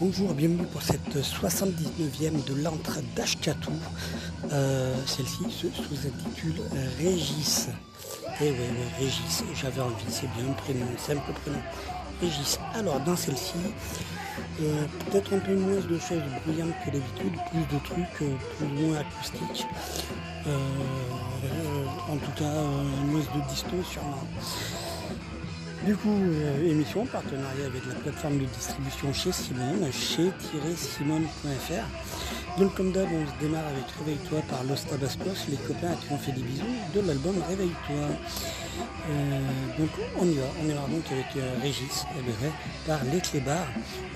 Bonjour, bienvenue pour cette 79e de l'antre d'Ashkatou. Euh, Celle-ci se sous-intitule Régis. Eh oui, oui, Régis, j'avais envie, c'est bien un prénom, un simple prénom. Régis. Alors, dans celle-ci, euh, peut-être un peu moins de choses bruyantes que d'habitude, plus de trucs euh, plus ou moins acoustiques. Euh, en tout cas, moins de disto sûrement. Du coup, émission, partenariat avec la plateforme de distribution chez Simone, chez-simone.fr. Donc comme d'hab, on se démarre avec Réveille-toi par Los Tabascos, les copains à qui on fait des bisous, de l'album Réveille-toi. Euh, donc on y va, on démarre donc avec euh, Régis, eh bien, par Les Clébards,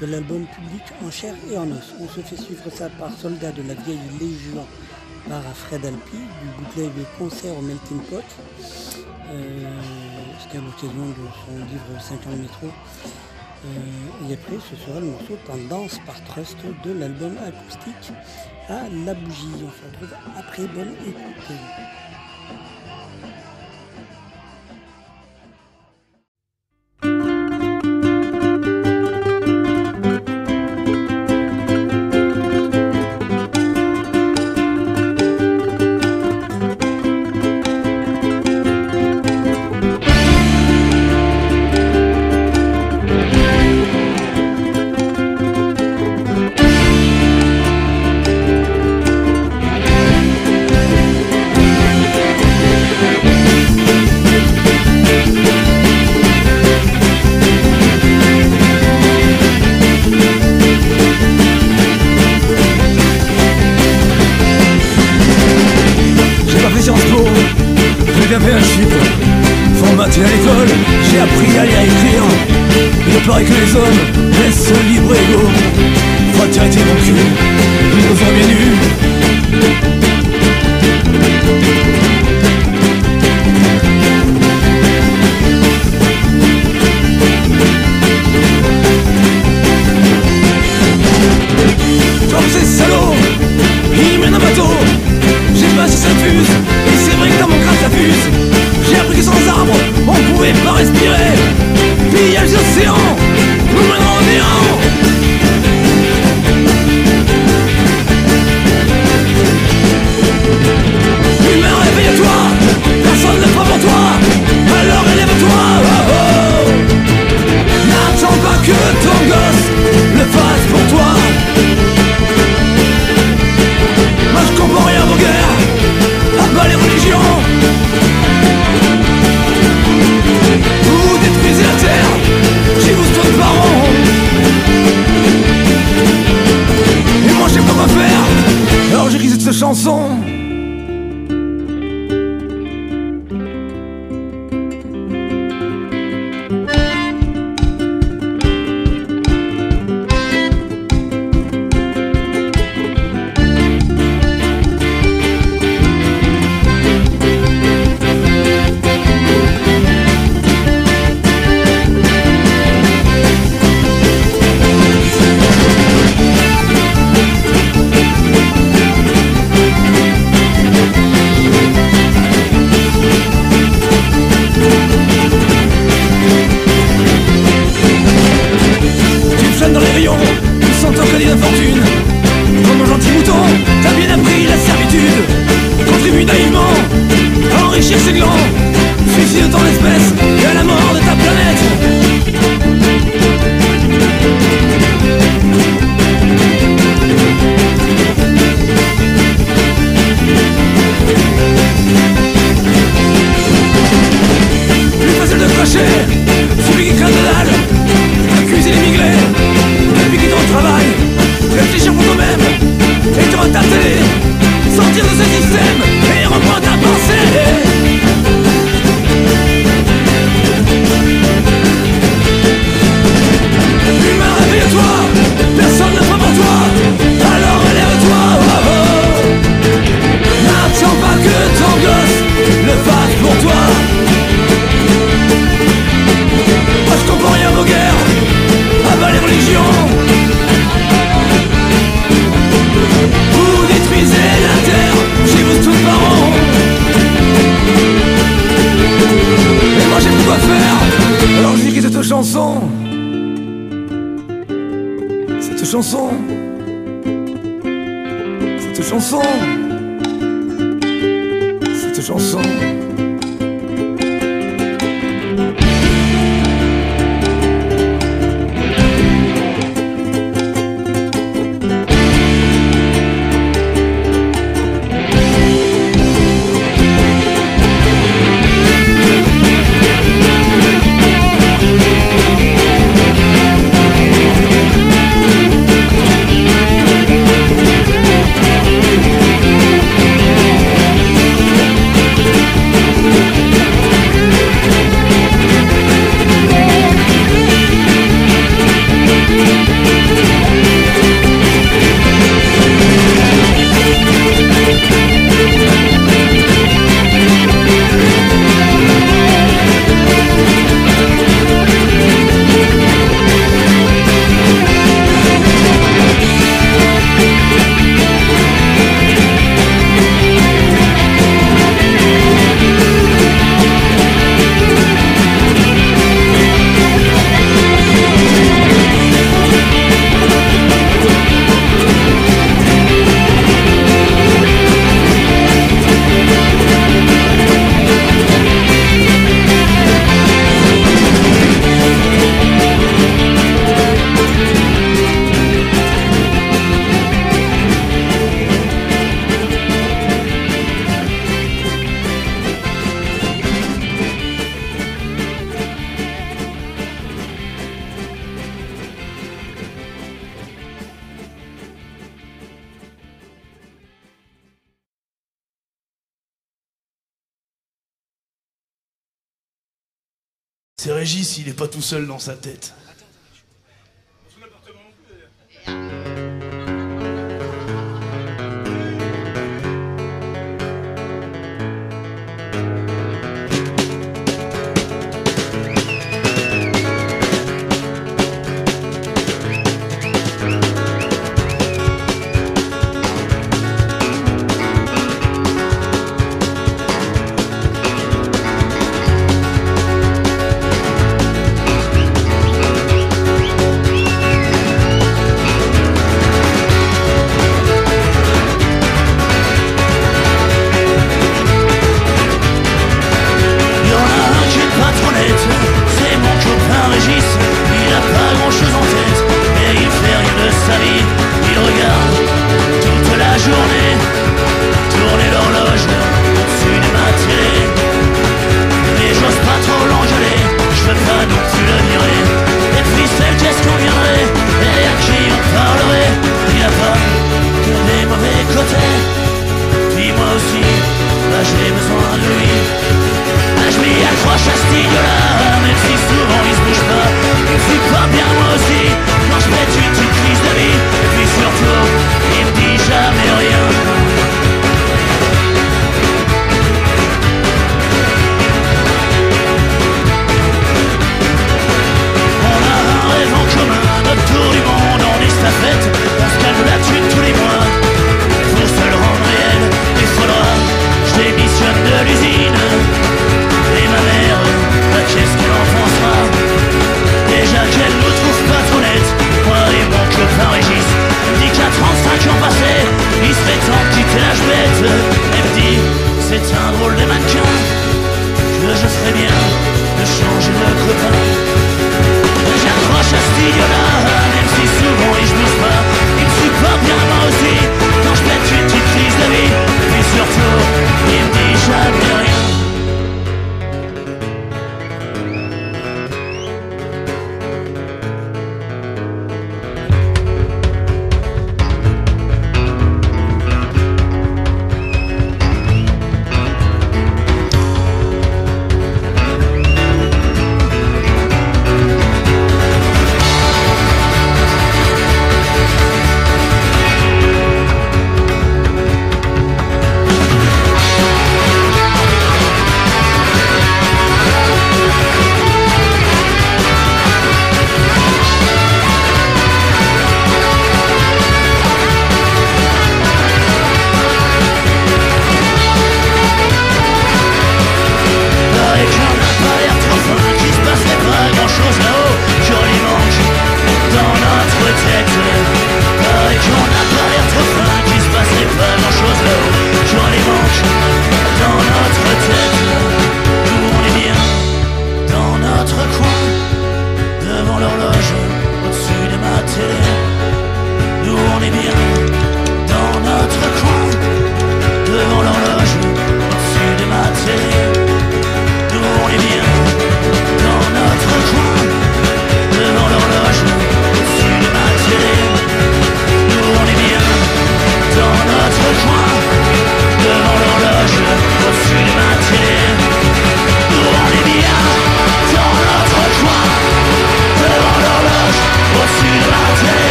de l'album Public en chair et en os. On se fait suivre ça par Soldat de la vieille Légion par Fred Alpi, du bootleg concert au Melting Pot. Euh, C'était à l'occasion de son livre 5 ans de métro. Euh, et après, ce sera le morceau Tendance par Trust de l'album acoustique à la bougie. On se retrouve après. Bonne écoute. À enrichir ses glands Suicide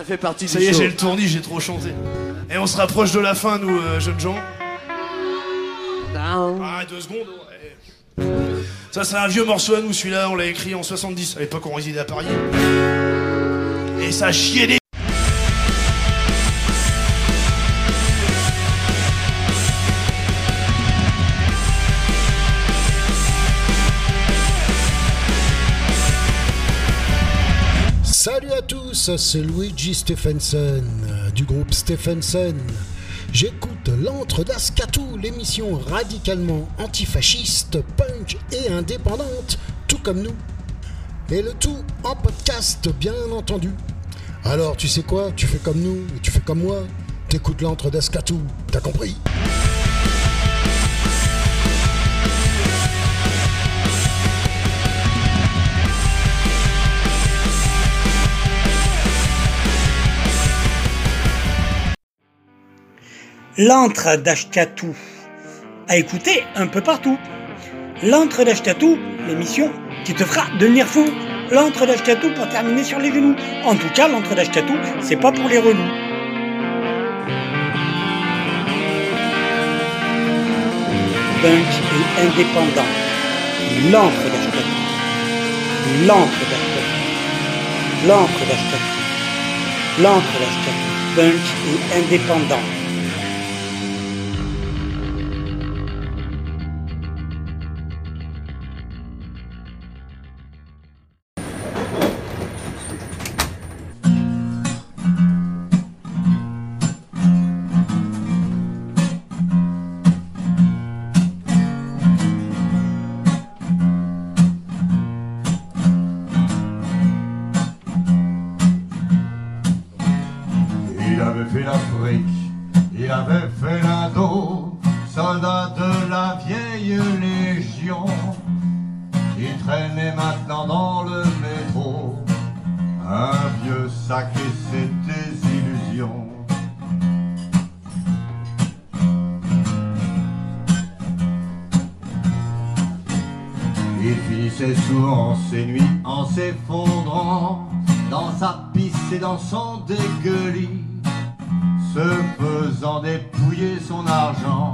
Ça fait partie Ça du y est, show. j'ai le tournis, j'ai trop chanté. Et on se rapproche de la fin, nous, euh, jeunes gens. Ah, deux secondes. ouais. Ça, c'est un vieux morceau à nous, celui-là, on l'a écrit en 70, à l'époque on résidait à Paris. Et ça chiait des... tous, c'est Luigi Stephenson euh, du groupe Stephenson. J'écoute l'antre d'Ascatou, l'émission radicalement antifasciste, punk et indépendante, tout comme nous. Et le tout en podcast, bien entendu. Alors, tu sais quoi? Tu fais comme nous tu fais comme moi. T'écoutes l'antre d'Ascatou, t'as compris? L'antre d'Ashkatou à écouter un peu partout. L'antre d'Ashkatou, l'émission qui te fera devenir fou. L'antre d'Ashkatou pour terminer sur les genoux. En tout cas, l'antre d'Ashkatou, c'est pas pour les relous. Punk et indépendant. L'antre d'Ashkatou. L'antre d'Ashkatou. L'antre d'Ashkatou. L'antre d'Ashkatou. Punk et indépendant. Dans son dégueulis, se faisant dépouiller son argent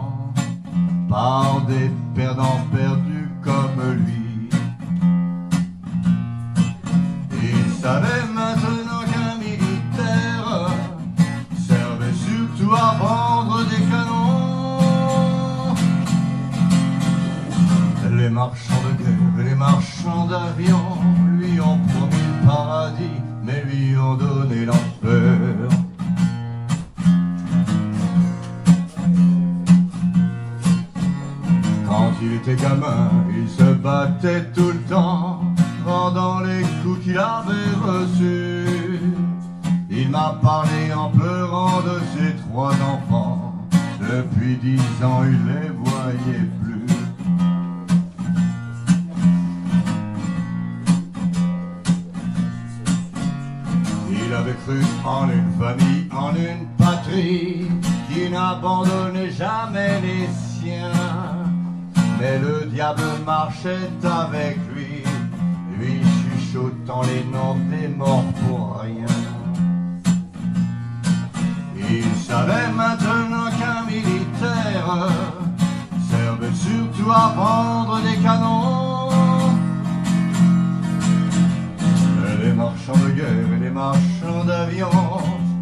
les marchands d'avions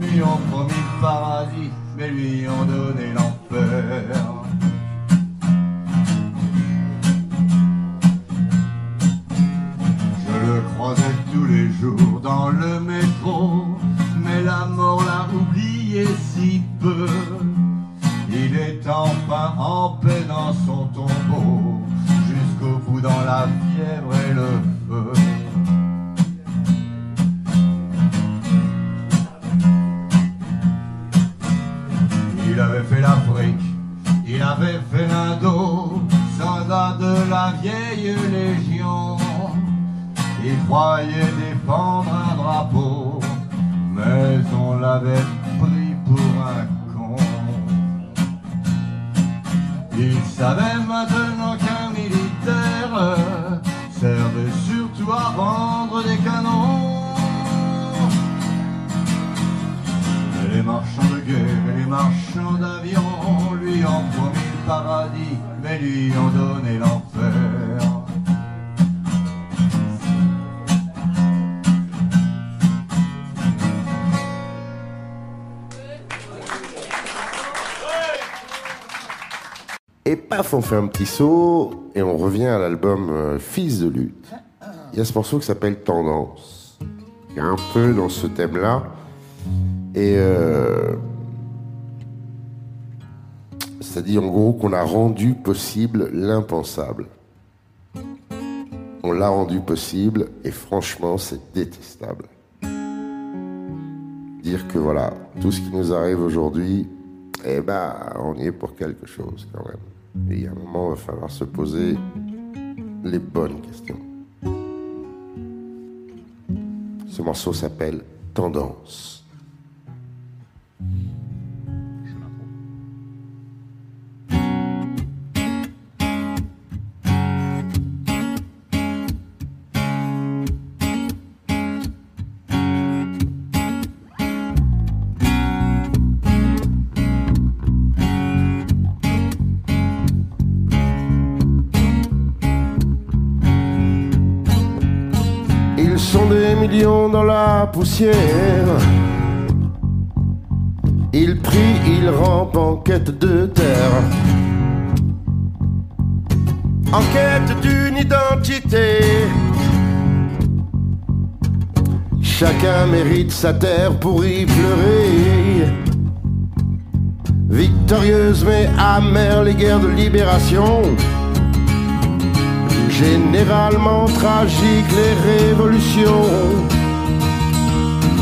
lui ont promis le paradis, mais lui ont donné l'enfer. Fait un petit saut et on revient à l'album euh, Fils de lutte. Il y a ce morceau qui s'appelle Tendance. Y a un peu dans ce thème-là. Et euh, c'est-à-dire en gros qu'on a rendu possible l'impensable. On l'a rendu possible et franchement c'est détestable. Dire que voilà, tout ce qui nous arrive aujourd'hui, eh ben on y est pour quelque chose quand même. Et il y a un moment, il va falloir se poser les bonnes questions. Ce morceau s'appelle Tendance. Ils prient, ils rampent en quête de terre. En quête d'une identité. Chacun mérite sa terre pour y pleurer. Victorieuses mais amères les guerres de libération. Généralement tragiques les révolutions.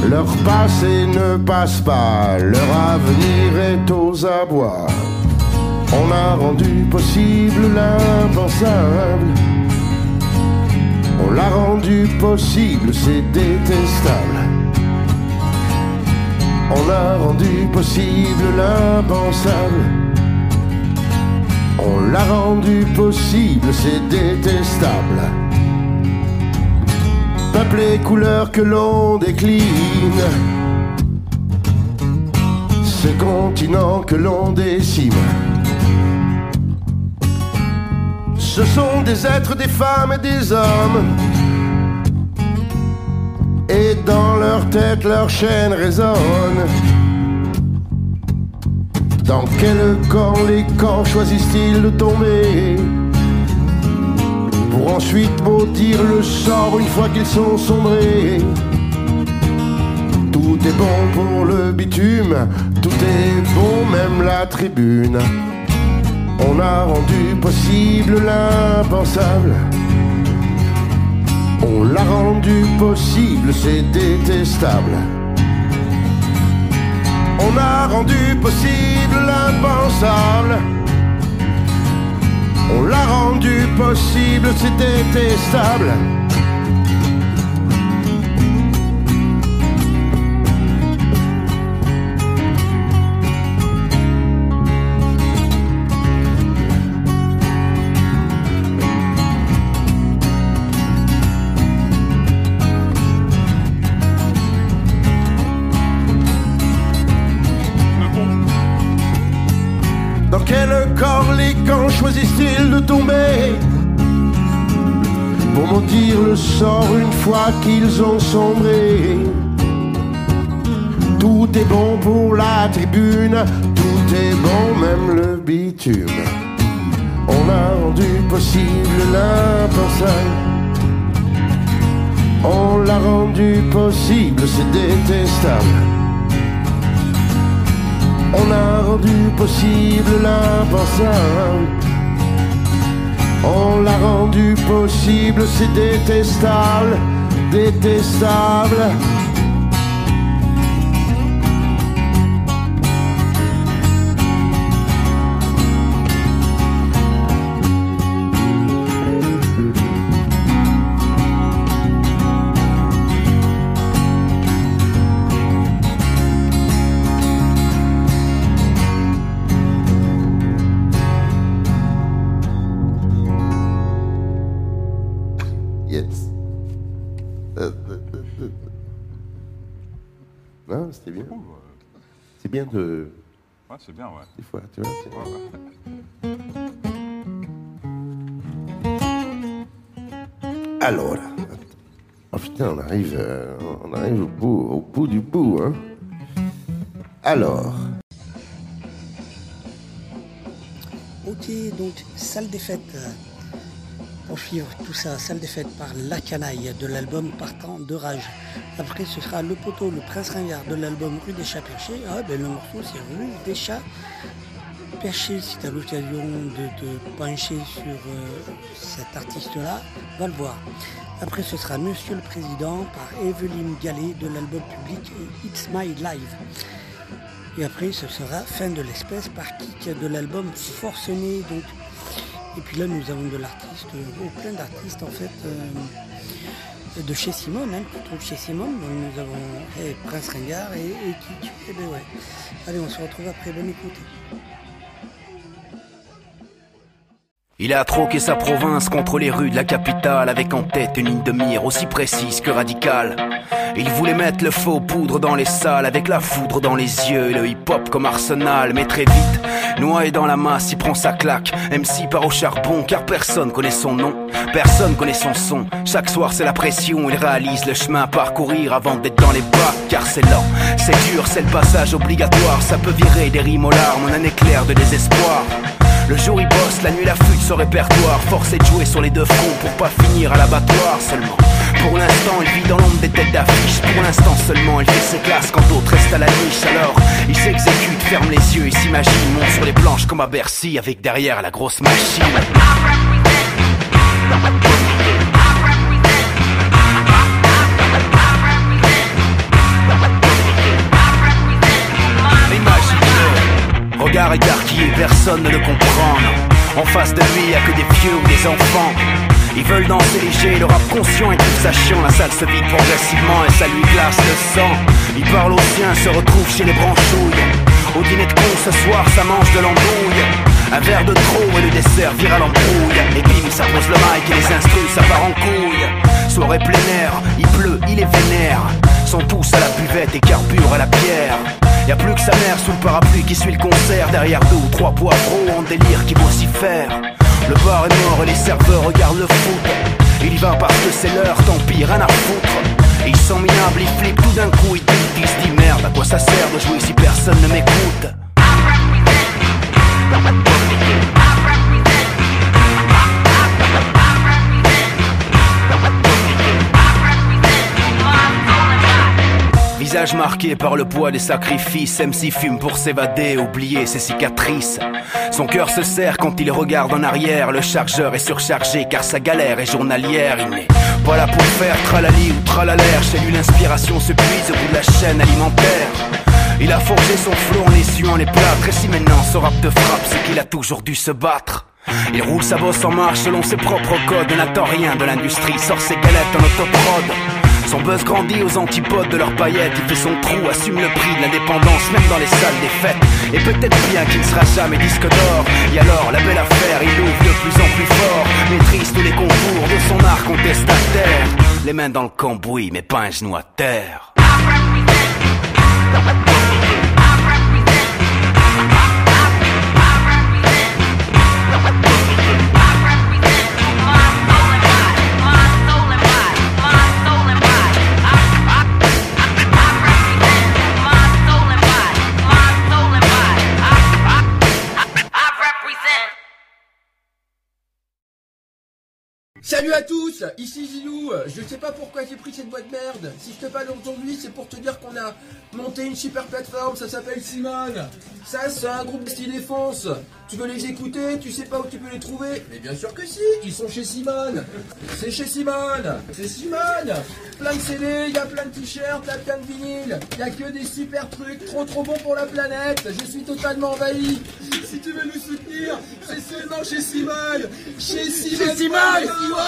Leur passé ne passe pas, leur avenir est aux abois. On a rendu possible l'impensable. On l'a rendu possible, c'est détestable. On a rendu possible l'impensable. On l'a rendu possible, c'est détestable. Peuple et couleurs que l'on décline. Ce continent que l'on décime. Ce sont des êtres, des femmes et des hommes. Et dans leur tête, leur chaîne résonne. Dans quel camp les camps choisissent-ils de tomber? Pour ensuite maudire le sort une fois qu'ils sont sombrés Tout est bon pour le bitume, tout est bon, même la tribune. On a rendu possible l'impensable. On l'a rendu possible, c'est détestable. On a rendu possible l'impensable. On l'a rendu possible, c'est détestable. Pour maudire le sort une fois qu'ils ont sombré Tout est bon pour la tribune, tout est bon, même le bitume. On a rendu possible l'impensable. On l'a rendu possible, c'est détestable. On a rendu possible l'impensable. On l'a rendu possible, c'est détestable, détestable. Bien. C'est bien de. Ouais, c'est bien, ouais. Des fois, tu vois. Ouais, ouais. Alors. Oh putain, on arrive, euh, on arrive au bout, au bout du bout, hein. Alors. Ok, donc salle des fêtes. Pour suivre tout ça, salle des fêtes par La Canaille de l'album Partant de Rage. Après, ce sera Le Poteau, le Prince Ringard de l'album Rue des Chats Perchés. Ah, ben le morceau, c'est Rue des Chats Perchés. Si tu as l'occasion de te pencher sur euh, cet artiste-là, va le voir. Après, ce sera Monsieur le Président par Evelyne Gallet de l'album public It's My Life. Et après, ce sera Fin de l'espèce par Kik de l'album Forcené. Et puis là, nous avons de l'artiste, oh, plein d'artistes en fait, euh, de chez Simone, hein, qu'on trouve chez Simone. Donc nous avons eh, Prince Ringard et, et Kik. Eh ben ouais. Allez, on se retrouve après. Bonne écoute. Il a troqué sa province contre les rues de la capitale avec en tête une ligne de mire aussi précise que radicale. Il voulait mettre le faux poudre dans les salles avec la foudre dans les yeux et le hip-hop comme arsenal. Mais très vite, noyé dans la masse, il prend sa claque. MC part au charbon car personne connaît son nom, personne connaît son son. Chaque soir c'est la pression, il réalise le chemin à parcourir avant d'être dans les bas. Car c'est lent, c'est dur, c'est le passage obligatoire. Ça peut virer des rimes aux larmes en un éclair de désespoir. Le jour il bosse, la nuit la flûte son répertoire. Forcé de jouer sur les deux fronts pour pas finir à l'abattoir seulement. Pour l'instant il vit dans l'ombre des têtes d'affiche. Pour l'instant seulement il fait ses classes quand d'autres restent à la niche. Alors il s'exécute, ferme les yeux et s'imagine Monte sur les planches comme à Bercy avec derrière la grosse machine regard écarquillé, personne ne le comprend. En face de lui, y a que des vieux ou des enfants. Ils veulent danser léger, le rap conscient et tout sachant. La salle se vide progressivement et ça lui glace le sang. Il parle aux siens, se retrouve chez les branchouilles. Au dîner de con ce soir, ça mange de l'embrouille. Un verre de trop et le dessert vire à l'embrouille. Et bim, ça le mic et les instrus, ça part en couille. Soirée plein air, il pleut, il est vénère. Sont tous à la buvette et carbure à la pierre. Y a plus que sa mère sous le parapluie qui suit le concert. Derrière deux ou trois poivreaux en délire qui vocifèrent Le bar est mort et les serveurs regardent le foot. Il y va parce que c'est l'heure, tant pis, rien à foutre. Ils sont minables, ils flippent tout d'un coup, ils doutent, ils se disent merde, à quoi ça sert de jouer si personne ne m'écoute? Visage marqué par le poids des sacrifices, MC fume pour s'évader, oublier ses cicatrices. Son cœur se serre quand il regarde en arrière, le chargeur est surchargé car sa galère est journalière. Il n'est pas là pour faire tralali ou tralalaire, chez lui l'inspiration se puise au bout de la chaîne alimentaire. Il a forgé son flot en essuant les plâtres, et si maintenant ce rap te frappe, c'est qu'il a toujours dû se battre. Il roule sa bosse en marche selon ses propres codes, n'attend rien de l'industrie, sort ses galettes en autoprod. Son buzz grandit aux antipodes de leurs paillettes. Il fait son trou, assume le prix de l'indépendance Même dans les salles des fêtes. Et peut-être bien qu'il ne sera jamais disque d'or. Et alors, la belle affaire, il ouvre de plus en plus fort. Maîtrise tous les concours de son art contestataire. Les mains dans le cambouis, mais pas un genou à terre Salut à tous, ici Zilou. Je sais pas pourquoi j'ai pris cette boîte merde. Si je te parle aujourd'hui, c'est pour te dire qu'on a monté une super plateforme, ça s'appelle Simone. Ça, c'est un groupe style défense. Tu veux les écouter, tu sais pas où tu peux les trouver Mais bien sûr que si, ils sont chez Simone. C'est chez Simone. C'est Simone. Plein de CD, il y a plein de t-shirts, il plein de vinyles. Il y a que des super trucs, trop trop bons pour la planète. Je suis totalement envahi. Si tu veux nous soutenir, c'est seulement chez Simone. Chez Simone. Chez Simone.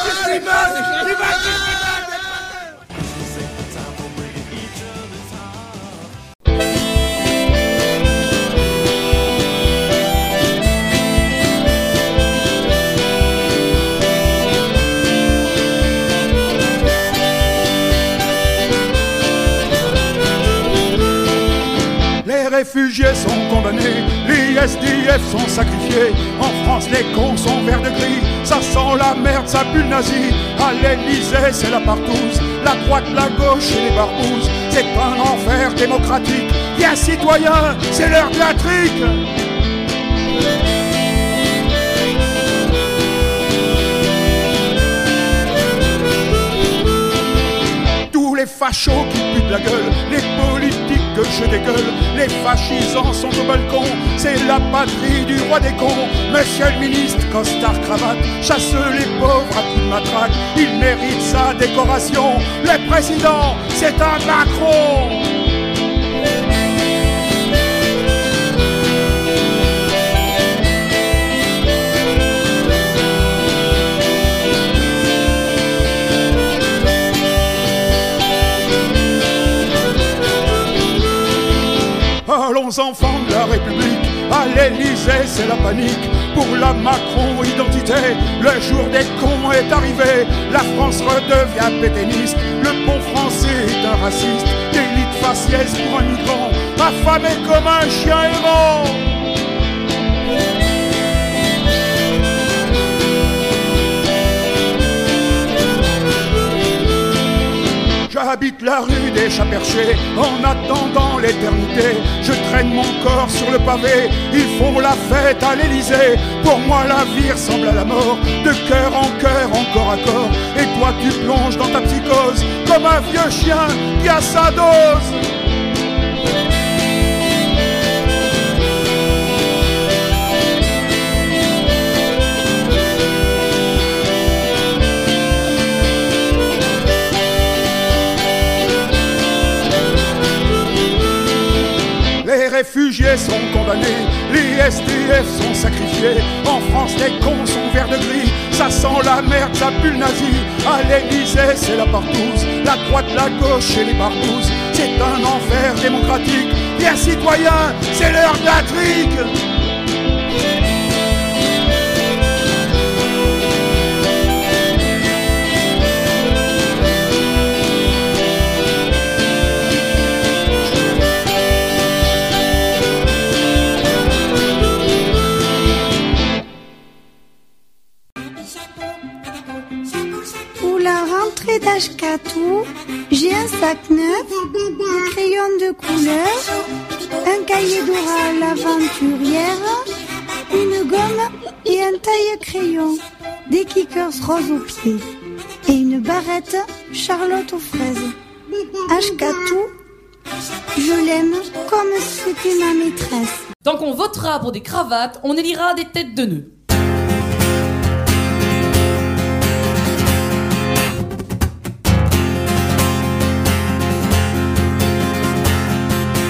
Les réfugiés sont condamnés, les SDF sont sacrifiés. En France, les cons sont verts de gris. Ça sent la merde, ça pue le nazi. À l'Elysée, c'est la partouze. La droite, la gauche et les barbouzes. C'est un enfer démocratique. Bien citoyen, c'est l'heure de la trique. Les fachos qui puent la gueule, les que je dégueule, les fascisants sont au balcon, c'est la patrie du roi des cons. Monsieur le ministre, costard cravate, chasse les pauvres à coups de matraque, il mérite sa décoration. Le président, c'est un Macron. Allons enfants de la République, à l'Élysée c'est la panique. Pour la Macron identité, le jour des cons est arrivé. La France redevient pétainiste, le bon français est un raciste. D'élite faciès pour un migrant, affamé comme un chien errant. J'habite la rue des chats perchés en attendant l'éternité. Je traîne mon corps sur le pavé, ils font la fête à l'Elysée. Pour moi, la vie ressemble à la mort, de cœur en cœur, encore à corps. Et toi, tu plonges dans ta psychose comme un vieux chien qui a sa dose. Réfugiés sont condamnés, les SDF sont sacrifiés. En France, les cons sont verts de gris. Ça sent la merde, ça pue le nazi. À l'Élysée, c'est la partouze. La droite, la gauche et les barbouzes. C'est un enfer démocratique. Bien citoyen, c'est l'heure de. d'Ashkatou, j'ai un sac neuf, des crayons de couleur, un cahier d'oral aventurière, une gomme et un taille-crayon, des kickers roses aux pieds et une barrette Charlotte aux fraises. Ashkatou, je l'aime comme si c'était ma maîtresse. Tant qu'on votera pour des cravates, on élira des têtes de nœuds.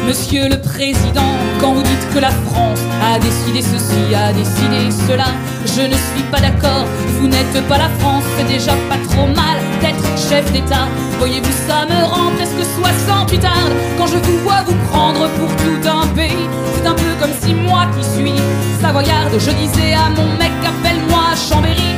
Monsieur le Président, quand vous dites que la France a décidé ceci, a décidé cela, je ne suis pas d'accord. Vous n'êtes pas la France, c'est déjà pas trop mal d'être chef d'État. Voyez-vous, ça me rend presque 68 ans quand je vous vois vous prendre pour tout un pays. C'est un peu comme si moi qui suis savoyarde, je disais à mon mec, appelle-moi Chambéry.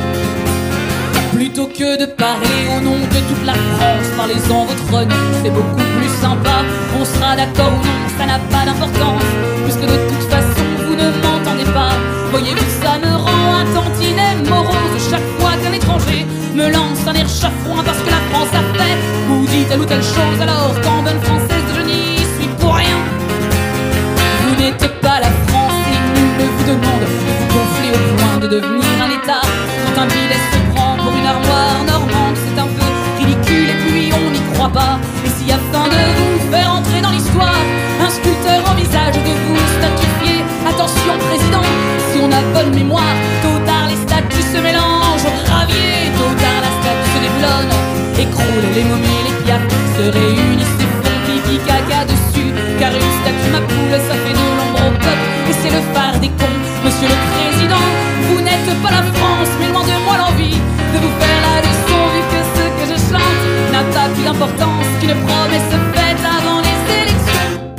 Plutôt que de parler au nom de toute la France, parlez-en votre nom, c'est beaucoup plus sympa. On sera d'accord ou non, ça n'a pas d'importance, puisque de toute façon vous ne m'entendez pas. Voyez-vous, ça me rend un tantinet morose chaque fois qu'un étranger me lance un air chafouin parce que la France a fait ou dit telle ou telle chose, alors qu'en bonne française je n'y suis pour rien. Vous n'êtes pas la France et nul ne vous demande de vous gonfler au point de devenir un État. Quand un normande, c'est un peu ridicule et puis on n'y croit pas. Et si afin de vous faire entrer dans l'histoire, un sculpteur envisage de vous statifier. Attention président, si on a bonne mémoire, tôt tard les statues se mélangent au gravier, tôt tard la statue se déblonne, écroule les momies, les piafs se réunissent et font pipi caca dessus, car une statue ma poule ça fait de l'ombre au peuple et c'est le phare des cons, monsieur le président, vous n'êtes pas la France. qu'une promesse faite avant les élections.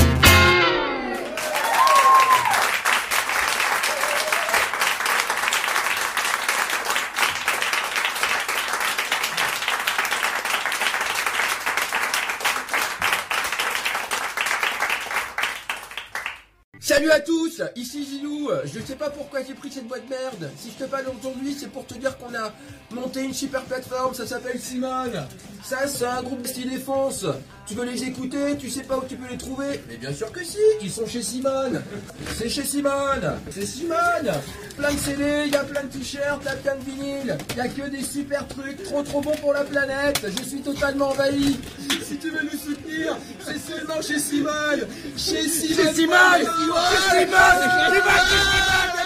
Salut à tous, ici Zilou, je sais pas pourquoi j'ai pris cette boîte merde, si je te parle aujourd'hui c'est pour te dire qu'on a monté une super plateforme, ça s'appelle Simone ça, c'est un groupe de style défense. Tu veux les écouter, tu sais pas où tu peux les trouver Mais bien sûr que si, ils sont chez Simone. C'est chez Simone, c'est Simone. Plein de CD, il y a plein de t-shirts, il y a plein de vinyles. Il y a que des super trucs, trop trop bons pour la planète. Je suis totalement envahi. Si tu veux nous soutenir, c'est seulement chez Simone. Chez Simone. Chez Simone. Chez Simone. C'est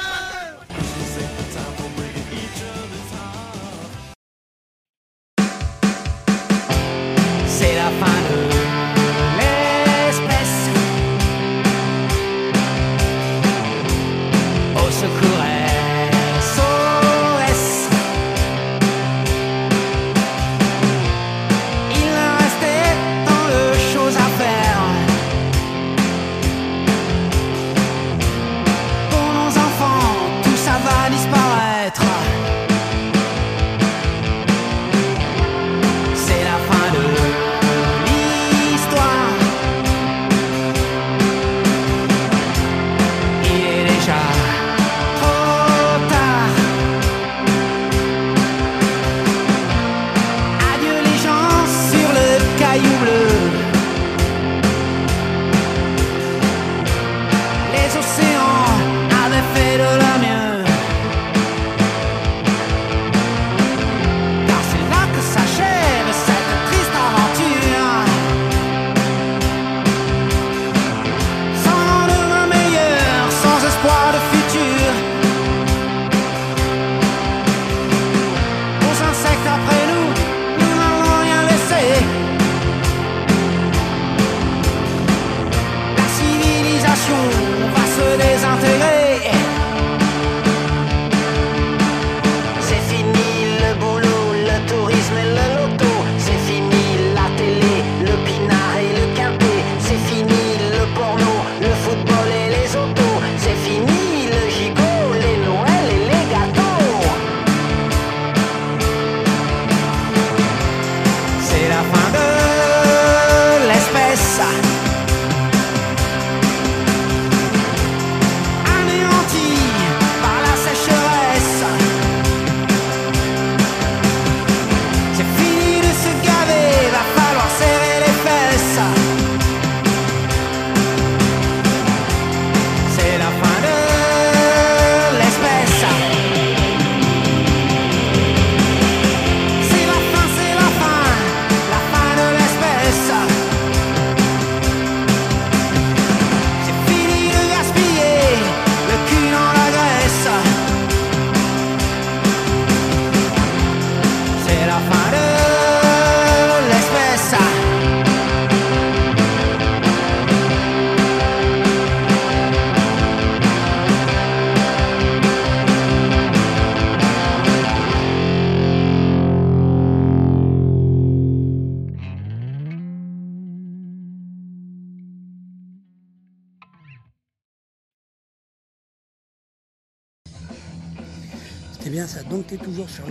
toujours sur.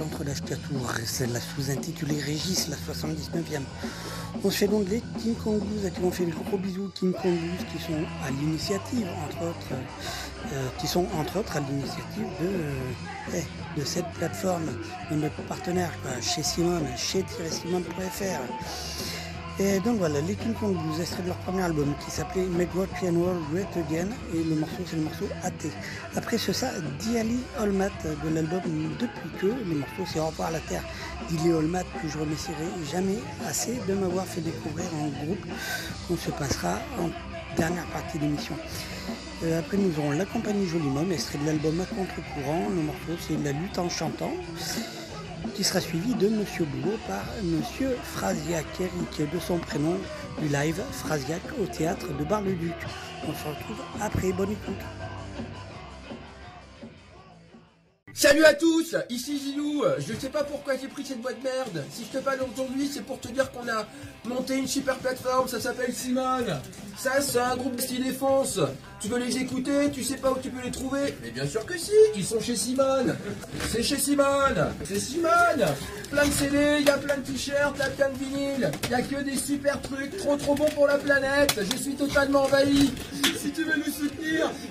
C'est la sous-intitulée Régis, la 79e. On se fait donc les King Kong Blues, à qui on fait des gros bisous King Kong Blues qui sont à l'initiative, entre autres, euh, qui sont entre autres à l'initiative de, euh, eh, cette plateforme, de notre partenaire, chez Simone, chez-simone.fr. Et donc voilà, les King Kong Blues, extrait de leur premier album qui s'appelait Make Rock and Roll Great Again et le morceau c'est le morceau AT. Après ce ça, Diali Olmat de l'album Depuis que, le morceau c'est Au revoir à la Terre d'Ili Olmat que je remercierai jamais assez de m'avoir fait découvrir en groupe qu'on se passera en dernière partie d'émission. Euh, après nous aurons La Compagnie Jolimum, extrait de l'album À contre-courant, le morceau c'est La lutte en chantant qui sera suivi de Monsieur Boulot par Monsieur Frasiac, Eric de son prénom, du live Frasiac au théâtre de Bar-le-Duc. On se retrouve après, bonne écoute. Salut à tous, ici Zilou. Je sais pas pourquoi j'ai pris cette boîte merde. Si je te parle aujourd'hui, c'est pour te dire qu'on a monté une super plateforme, ça s'appelle Simone. Ça, c'est un groupe de style défense. Tu veux les écouter Tu sais pas où tu peux les trouver Mais bien sûr que si Ils sont chez Simone C'est chez Simone C'est Simone Plein de CD, il y a plein de t-shirts, plein de vinyles. Il y a que des super trucs, trop trop bons pour la planète. Je suis totalement envahi. Si tu veux nous soutenir,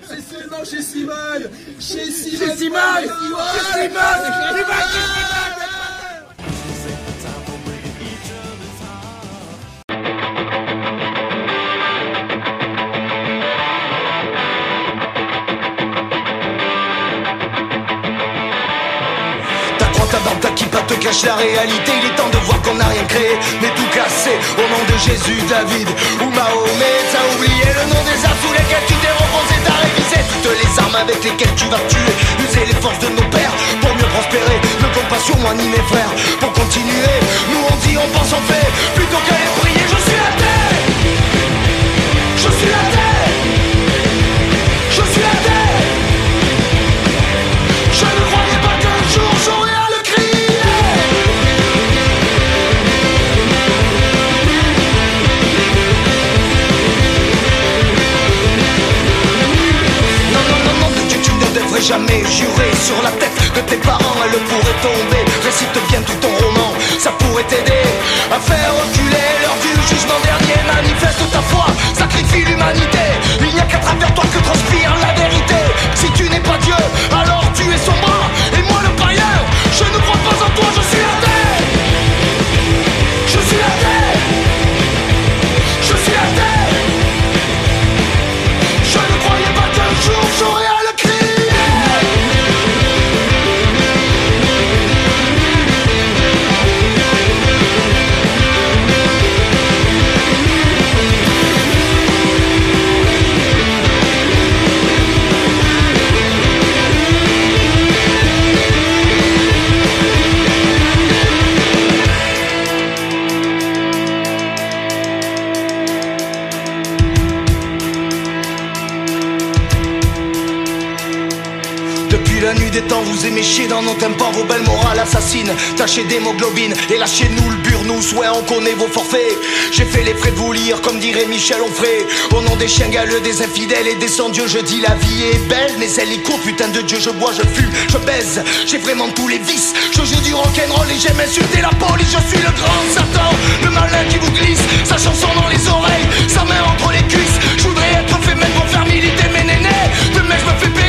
c'est seulement chez Simone. Chez Simone Chez Simone. Chez Simone cache la réalité Il est temps de voir qu'on n'a rien créé Mais tout cassé au nom de Jésus, David ou Mahomet T'as oublié le nom des arts sous lesquels tu t'es reposé T'as révisé toutes les armes avec lesquelles tu vas tuer User les forces de nos pères pour mieux prospérer. Ne compte pas sur moi ni mes frères pour continuer. Nous on dit, on pense, on fait Plutôt qu'aller prier, je suis la terre Je suis la terre jamais jurer sur la tête de tes parents, elle pourrait tomber. Récite bien tout ton roman, ça pourrait t'aider à faire reculer l'heure du jugement dernier. Manifeste ta foi, sacrifie l'humanité. Il n'y a qu'à travers toi que transpire la chier dans nos tympans, vos belles morales assassines. Tâchez d'hémoglobine et lâchez-nous le burnous. Ouais, on connaît vos forfaits. J'ai fait les frais de vous lire, comme dirait Michel Onfray. Au nom des chiens galeux, des infidèles et des sans-dieu, je dis la vie est belle, mais elle est courte, putain de Dieu. Je bois, je fume, je baise. J'ai vraiment tous les vices. Je joue du rock'n'roll et j'aime insulter la police. Je suis le grand Satan, le malin qui vous glisse. Sa chanson dans les oreilles, sa main entre les cuisses. Je voudrais être fait pour faire militer mes nénés. Demain, je me fais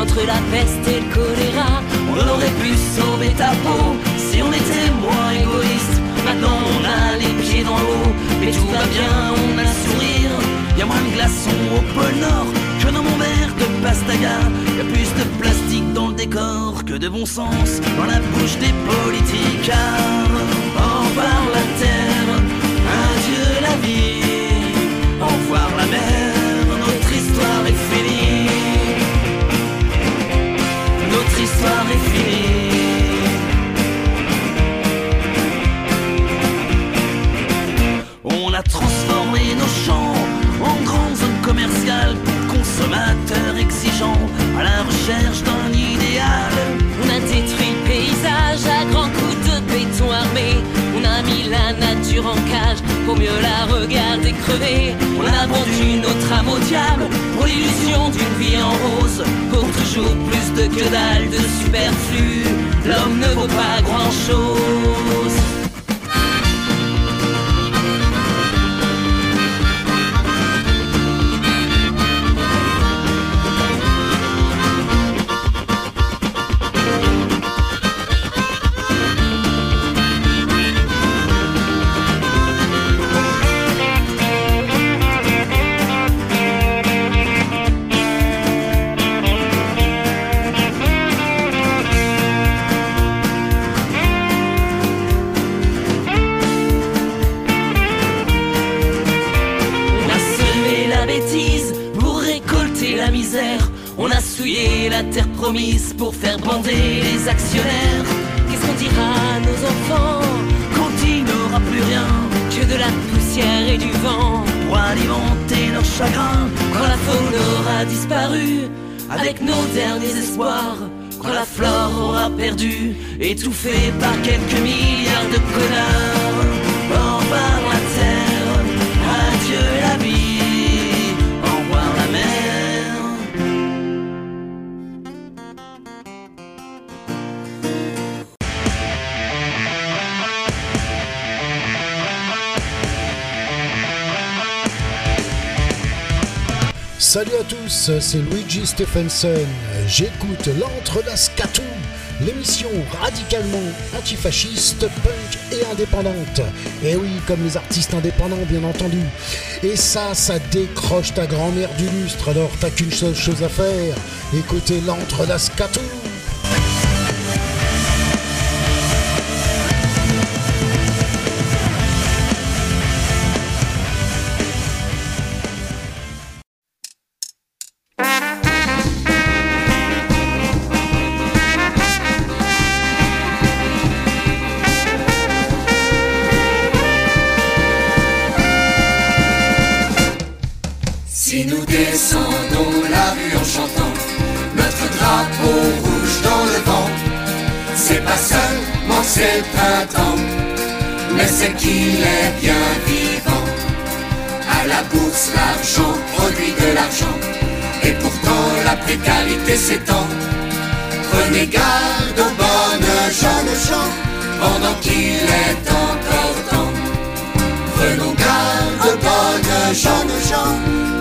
entre la peste et le choléra. On aurait pu sauver ta peau si on était moins égoïste. Maintenant on a les pieds dans l'eau, mais tout va bien, on a le sourire. Y a moins de glaçons au pôle Nord que dans mon verre de pastaga. Y a plus de plastique dans le décor que de bon sens dans la bouche des politiques. Mieux la regarder crever. On a vendu notre âme au diable pour l'illusion d'une vie en rose. Pour toujours plus de que dalle de superflu, l'homme ne vaut pas grand chose. Perdu étouffée par quelques milliards de connards. Au revoir la terre, adieu la vie, au revoir la mer. Salut à tous, c'est Luigi Stephenson. J'écoute l'Antre d'Ascatou, l'émission radicalement antifasciste, punk et indépendante. Et oui, comme les artistes indépendants, bien entendu. Et ça, ça décroche ta grand-mère du lustre, alors t'as qu'une seule chose à faire écoutez l'Antre d'Ascatou. Si c'est printemps, mais c'est qu'il est bien vivant. À la bourse, l'argent produit de l'argent, et pourtant la précarité s'étend. Prenez garde aux bonnes jeunes gens, pendant qu'il est encore temps. Prenons garde aux bonnes jeunes gens,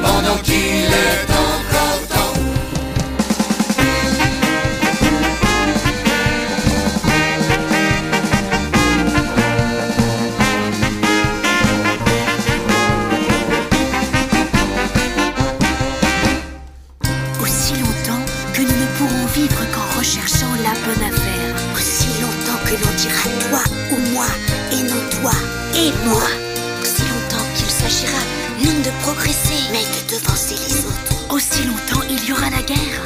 pendant qu'il est encore temps. Aussi longtemps il y aura la guerre.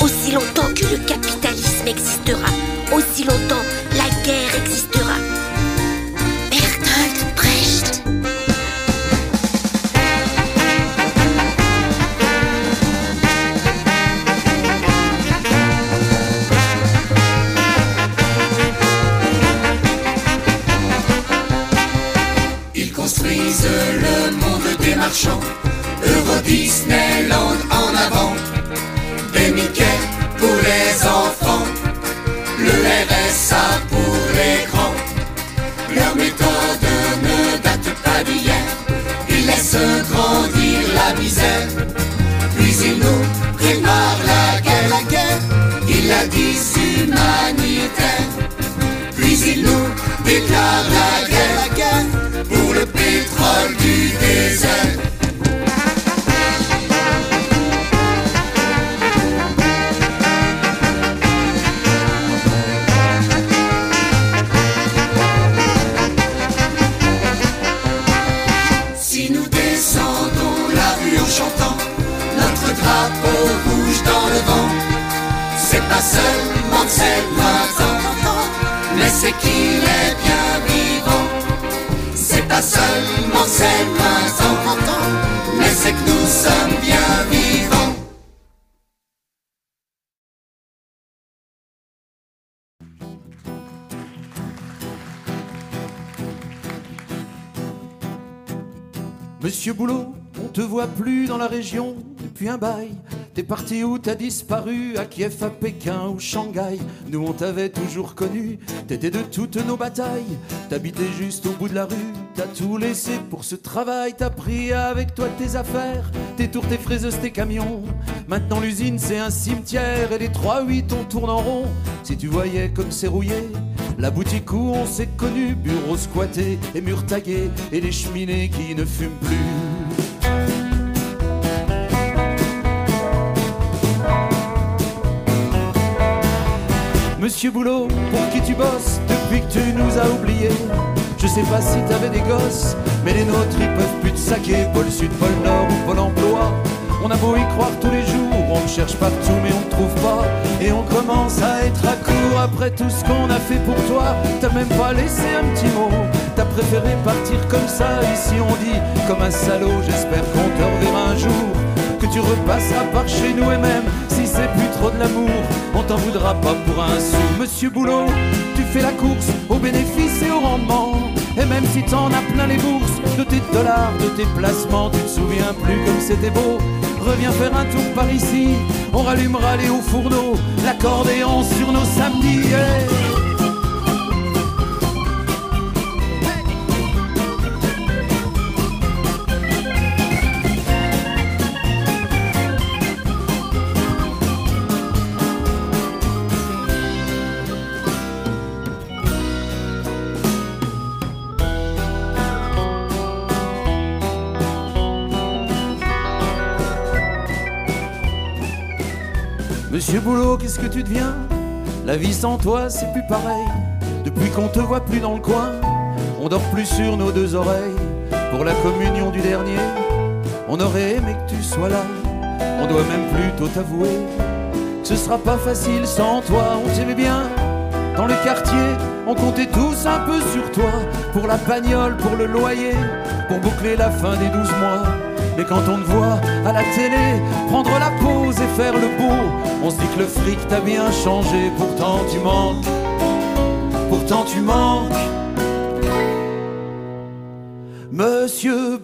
Aussi longtemps que le capitalisme existera. Aussi longtemps la guerre existera. Humanitaire, puis ils nous guerre, la plus dans la région depuis un bail. T'es parti où t'as disparu À Kiev, à Pékin ou Shanghai. Nous on t'avait toujours connu T'étais de toutes nos batailles. T'habitais juste au bout de la rue T'as tout laissé pour ce travail. T'as pris avec toi tes affaires Tes tours, tes fraises, tes camions. Maintenant l'usine c'est un cimetière Et les 3-8 on tourne en rond. Si tu voyais comme c'est rouillé la boutique où on s'est connu, bureaux squattés et murs tagués, et les cheminées qui ne fument plus. Monsieur Boulot, pour qui tu bosses depuis que tu nous as oubliés Je sais pas si t'avais des gosses, mais les nôtres ils peuvent plus te saquer. Pôle Sud, Pôle Nord ou Pôle Emploi. On a beau y croire tous les jours, on cherche partout mais on trouve pas. Et on commence à être à court après tout ce qu'on a fait pour toi. T'as même pas laissé un petit mot, t'as préféré partir comme ça. Ici on dit comme un salaud, j'espère qu'on te reverra un jour. Que tu repasseras par chez nous et même si c'est plus trop de l'amour, on t'en voudra pas pour un sou. Monsieur Boulot, tu fais la course au bénéfice et au rendement. Et même si t'en as plein les bourses de tes dollars, de tes placements, tu te souviens plus comme c'était beau. Reviens faire un tour par ici, on rallumera les hauts fourneaux, l'accordéon sur nos samedis. Monsieur Boulot, qu'est-ce que tu deviens La vie sans toi, c'est plus pareil. Depuis qu'on te voit plus dans le coin, on dort plus sur nos deux oreilles. Pour la communion du dernier, on aurait aimé que tu sois là. On doit même plutôt t'avouer que ce sera pas facile sans toi. On t'aimait bien dans le quartier, on comptait tous un peu sur toi. Pour la bagnole, pour le loyer, pour boucler la fin des douze mois. Mais quand on te voit à la télé prendre la pause et faire le beau, on se dit que le fric t'a bien changé. Pourtant tu manques, pourtant tu manques. Monsieur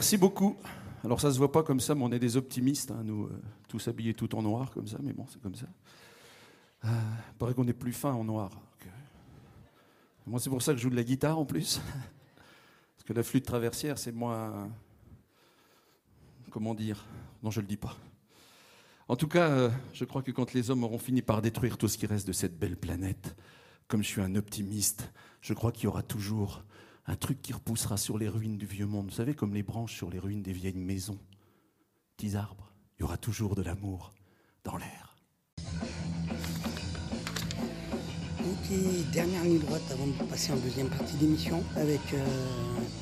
Merci beaucoup. Alors ça se voit pas comme ça, mais on est des optimistes, hein, nous, euh, tous habillés tout en noir comme ça, mais bon, c'est comme ça. Euh, il paraît qu'on est plus fin en noir. Moi, c'est pour ça que je joue de la guitare en plus. Parce que la flûte traversière, c'est moins. Comment dire? Non, je le dis pas. En tout cas, euh, je crois que quand les hommes auront fini par détruire tout ce qui reste de cette belle planète, comme je suis un optimiste, je crois qu'il y aura toujours un truc qui repoussera sur les ruines du vieux monde. Vous savez, comme les branches sur les ruines des vieilles maisons. Petits arbres. Il y aura toujours de l'amour dans l'air. Ok, dernière ligne droite avant de passer en deuxième partie d'émission avec, euh,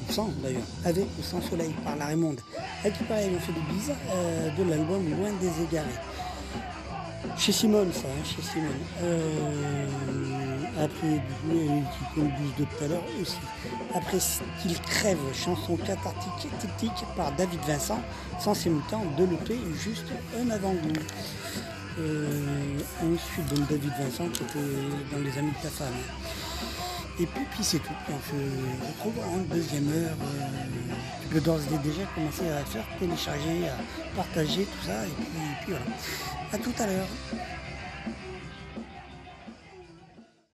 sans d'ailleurs, avec ou sans soleil par la Raymonde. À qui pareil, on fait de l'album Loin des égarés. Chez Simone, ça, hein, chez Simone. Euh, après, euh, qui de tout à l'heure aussi. Après, qu'il crève, chanson cathartique, tic par David Vincent, sans ses mutants de l'EP, juste un avant-goût. Euh, ensuite, donc David Vincent qui était dans Les Amis de ta femme. Et puis, c'est tout. On se retrouve en deuxième heure. euh, tu déjà commencer à faire télécharger, à partager tout ça. Et puis voilà. À tout à l'heure.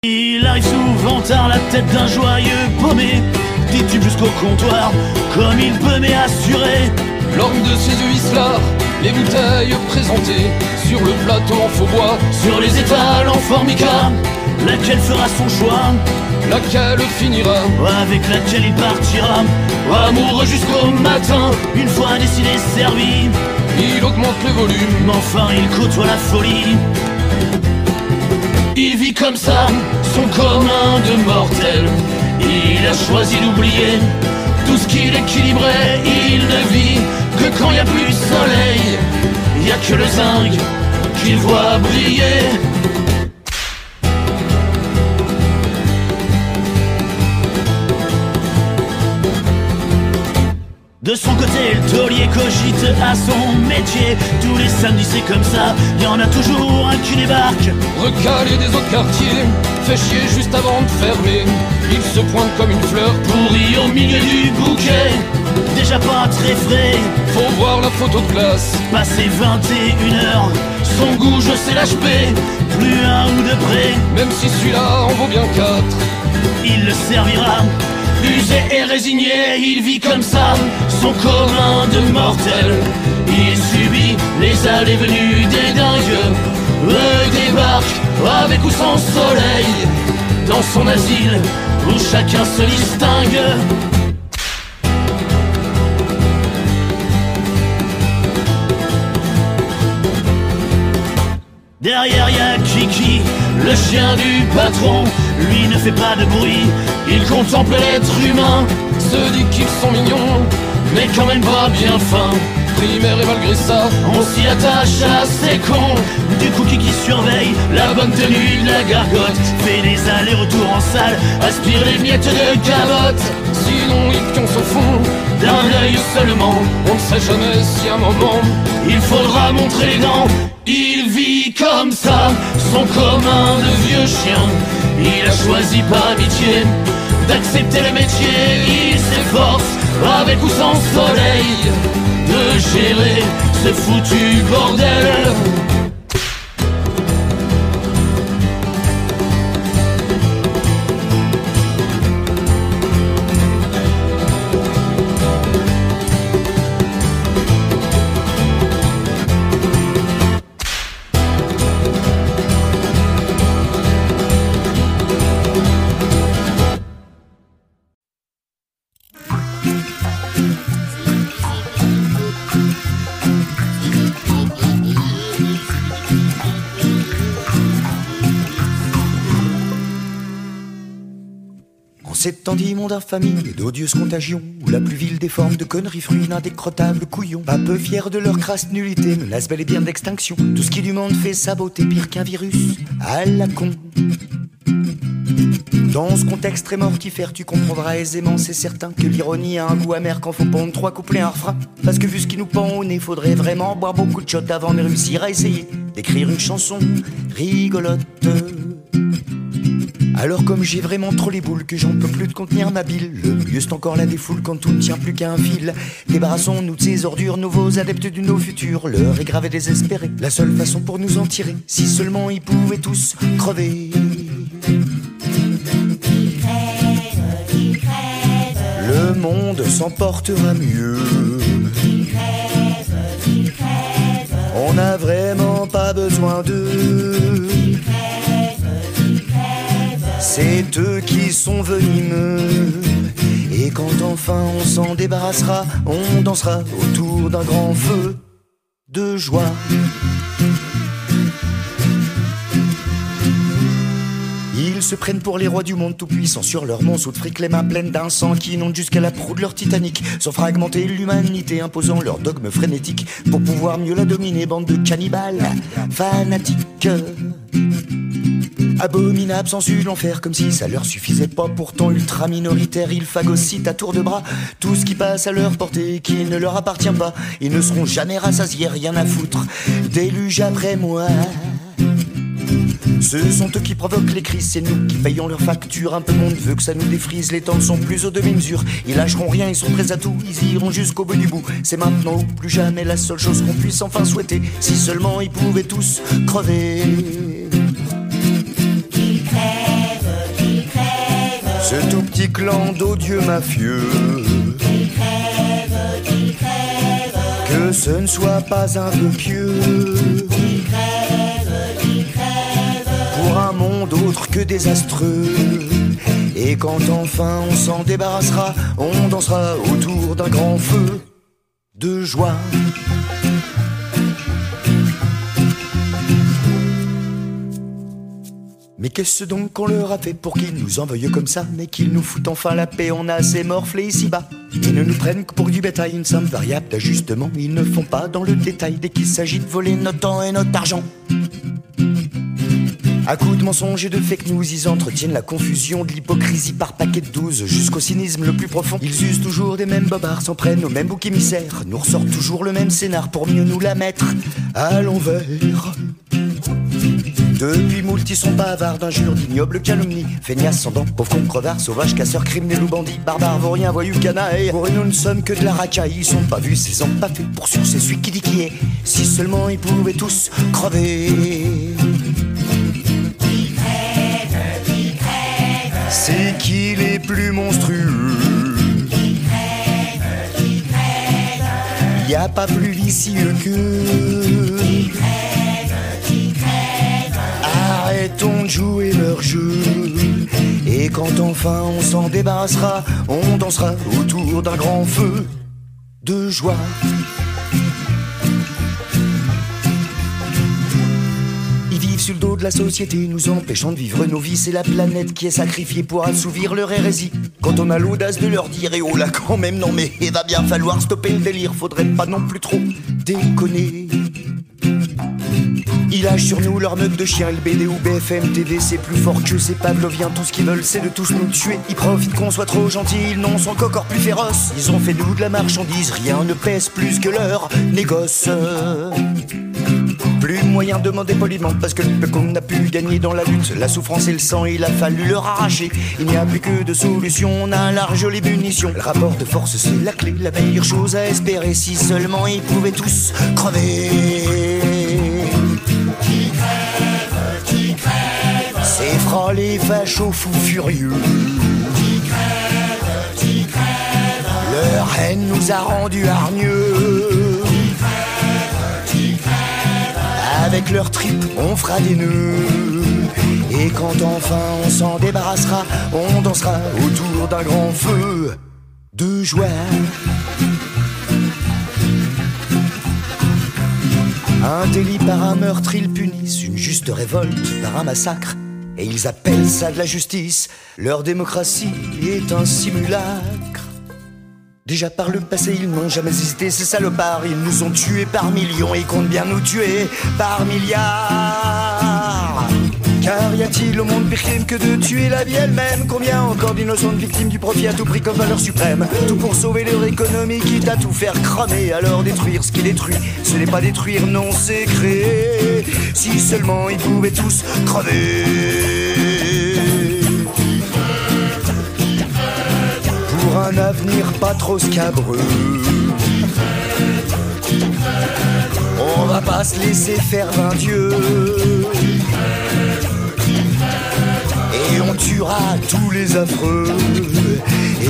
Il arrive souvent tard la tête d'un joyeux paumé. Des tubes jusqu'au comptoir Comme il peut mais assuré L'homme de ces huit là, les bouteilles présentées. Sur le plateau en faux bois, Sur les étals en formica Laquelle fera son choix Laquelle finira Avec laquelle il partira Amoureux jusqu'au matin Une fois décidé, servi. Il augmente le volume. Enfin il côtoie la folie. Il vit comme ça Son commun de mortel Il a choisi d'oublier Tout ce qu'il équilibrait. Il ne vit que quand il n'y a plus de soleil. Il n'y a que le zinc qu'il voit briller De son côté, le taulier cogite à son métier. Tous les samedis, c'est comme ça, y en a toujours un qui débarque. Recalé des autres quartiers, fait chier juste avant de fermer. Il se pointe comme une fleur pourrie au milieu du bouquet. Déjà pas très frais, faut voir la photo de classe. Passé 21 heures, son goût, je sais l'HP. Plus un ou de près, même si celui-là en vaut bien quatre. Il le servira usé et résigné, il vit comme ça, son commun de mortel. Il subit les allées venues des dingues, eux débarquent avec ou sans soleil, dans son asile où chacun se distingue. Derrière y a Kiki, le chien du patron. Lui ne fait pas de bruit, il contemple l'être humain. Se dit qu'ils sont mignons, mais quand même pas bien fin. Primaire et malgré ça, on s'y attache à ces cons. Du coup, qui surveille la bonne tenue de la gargote. Fait des allers-retours en salle, aspire les miettes de calotte. Sinon, il pionce au fond d'un œil seulement. On ne sait jamais si à un moment il faudra montrer les dents. Il vit comme ça, son commun de vieux chien. Il a choisi par amitié d'accepter le métier. Il s'efforce, avec ou sans soleil, de gérer ce foutu bordel. Cet monde infamie et d'odieuses contagions, où la plus vile des formes de conneries fruit d'indécrottables couillons, pas peu fiers de leur crasse nullité, menacent bel et bien d'extinction. Tout ce qui du monde fait sa beauté pire qu'un virus, à la con. Dans ce contexte très mortifère, tu comprendras aisément, c'est certain, que l'ironie a un goût amer quand faut pondre trois couplets un refrain. Parce que vu ce qui nous pend au nez, faudrait vraiment boire beaucoup de shots avant de réussir à essayer d'écrire une chanson rigolote. Alors comme j'ai vraiment trop les boules que j'en peux plus de contenir ma bile Le mieux c'est encore la défoule quand tout ne tient plus qu'à un fil. Débarrassons-nous de ces ordures, nouveaux adeptes du nos futur. L'heure est grave et désespérée, la seule façon pour nous en tirer Si seulement ils pouvaient tous crever. Le monde s'emportera mieux. On n'a vraiment pas besoin d'eux c'est eux qui sont venimeux. Et quand enfin on s'en débarrassera, on dansera autour d'un grand feu de joie. Ils se prennent pour les rois du monde tout puissant sur leur monceau de fric, les mains pleines d'un sang qui inonde jusqu'à la proue de leur Titanic, sans fragmenter l'humanité, imposant leur dogme frénétique pour pouvoir mieux la dominer, bande de cannibales fanatiques. Abominable, sensu l'enfer, comme si ça leur suffisait pas. Pourtant ultra minoritaire, ils phagocytent à tour de bras tout ce qui passe à leur portée, qui ne leur appartient pas. Ils ne seront jamais rassasiés, rien à foutre. Déluge après moi. Ce sont eux qui provoquent les crises, c'est nous qui payons leurs factures. Un peu de monde veut que ça nous défrise, les temps ne sont plus au demi-mesure. Ils lâcheront rien, ils sont prêts à tout, ils iront jusqu'au bout du bout. C'est maintenant ou plus jamais la seule chose qu'on puisse enfin souhaiter. Si seulement ils pouvaient tous crever. Ce tout petit clan d'odieux mafieux. Que ce ne soit pas un vœu pieux. Pour un monde autre que désastreux. Et quand enfin on s'en débarrassera, on dansera autour d'un grand feu de joie. Mais qu'est-ce donc qu'on leur a fait pour qu'ils nous en veuillent comme ça Mais qu'ils nous foutent enfin la paix, on a assez morflé ici-bas. Ils ne nous prennent que pour du bétail, une somme variable d'ajustement. Ils ne font pas dans le détail dès qu'il s'agit de voler notre temps et notre argent. À coups de mensonges et de fake news, ils entretiennent la confusion de l'hypocrisie par paquet de douze jusqu'au cynisme le plus profond. Ils usent toujours des mêmes bobards, s'en prennent aux mêmes boucs émissaires, nous ressortent toujours le même scénar pour mieux nous la mettre à l'envers. Depuis moult, ils sont bavards d'injures, d'ignobles calomnies, feignasses sans pauvres crevards, sauvages, casseurs, criminels ou bandits, barbares, vauriens, voyous, canailles. Pour nous ne sommes que de la racaille, ils sont pas vus, ces hommes pas faits pour sûr, c'est celui qui dit qui est. Si seulement ils pouvaient tous crever. C'est qu'il est plus monstrueux? Y a pas plus vicieux que. De jouer leur jeu. Et quand enfin on s'en débarrassera, on dansera autour d'un grand feu de joie. Ils vivent sur le dos de la société, nous empêchant de vivre nos vies. C'est la planète qui est sacrifiée pour assouvir leur hérésie. Quand on a l'audace de leur dire, et oh là quand même, non mais il va bien falloir stopper le délire, faudrait pas non plus trop déconner. Ils lâchent sur nous leur meute de chien, LBD ou BFM TV, c'est plus fort que c'est Pavlovien, tout ce qu'ils veulent c'est de tous nous tuer. Ils profitent qu'on soit trop gentils, ils n'en sont qu'encore plus féroces. Ils ont fait nous de la marchandise, rien ne pèse plus que leur négoce. Plus moyen de demander poliment parce que le peu qu'on a pu gagner dans la lutte, la souffrance et le sang, il a fallu leur arracher. Il n'y a plus que de solutions, on a large les munitions. Le rapport de force, c'est la clé, la meilleure chose à espérer si seulement ils pouvaient tous crever. Fra les fachos fous furieux. Leur haine nous a rendus hargneux. Avec leurs tripes, on fera des nœuds. Et quand enfin on s'en débarrassera, on dansera autour d'un grand feu de joie. Un délit par un meurtre, ils punissent une juste révolte par un massacre. Et ils appellent ça de la justice. Leur démocratie est un simulacre. Déjà par le passé, ils n'ont jamais hésité, ces salopards. Ils nous ont tués par millions et comptent bien nous tuer par milliards. Car y a-t-il au monde pire crime que de tuer la vie elle-même Combien encore d'innocentes victimes du profit à tout prix comme valeur suprême Tout pour sauver leur économie, quitte à tout faire cramer. Alors détruire ce qui détruit, ce n'est pas détruire, non, c'est créer. Si seulement ils pouvaient tous crever. Pour un avenir pas trop scabreux. On va pas se laisser faire d'un dieu. Et on tuera tous les affreux.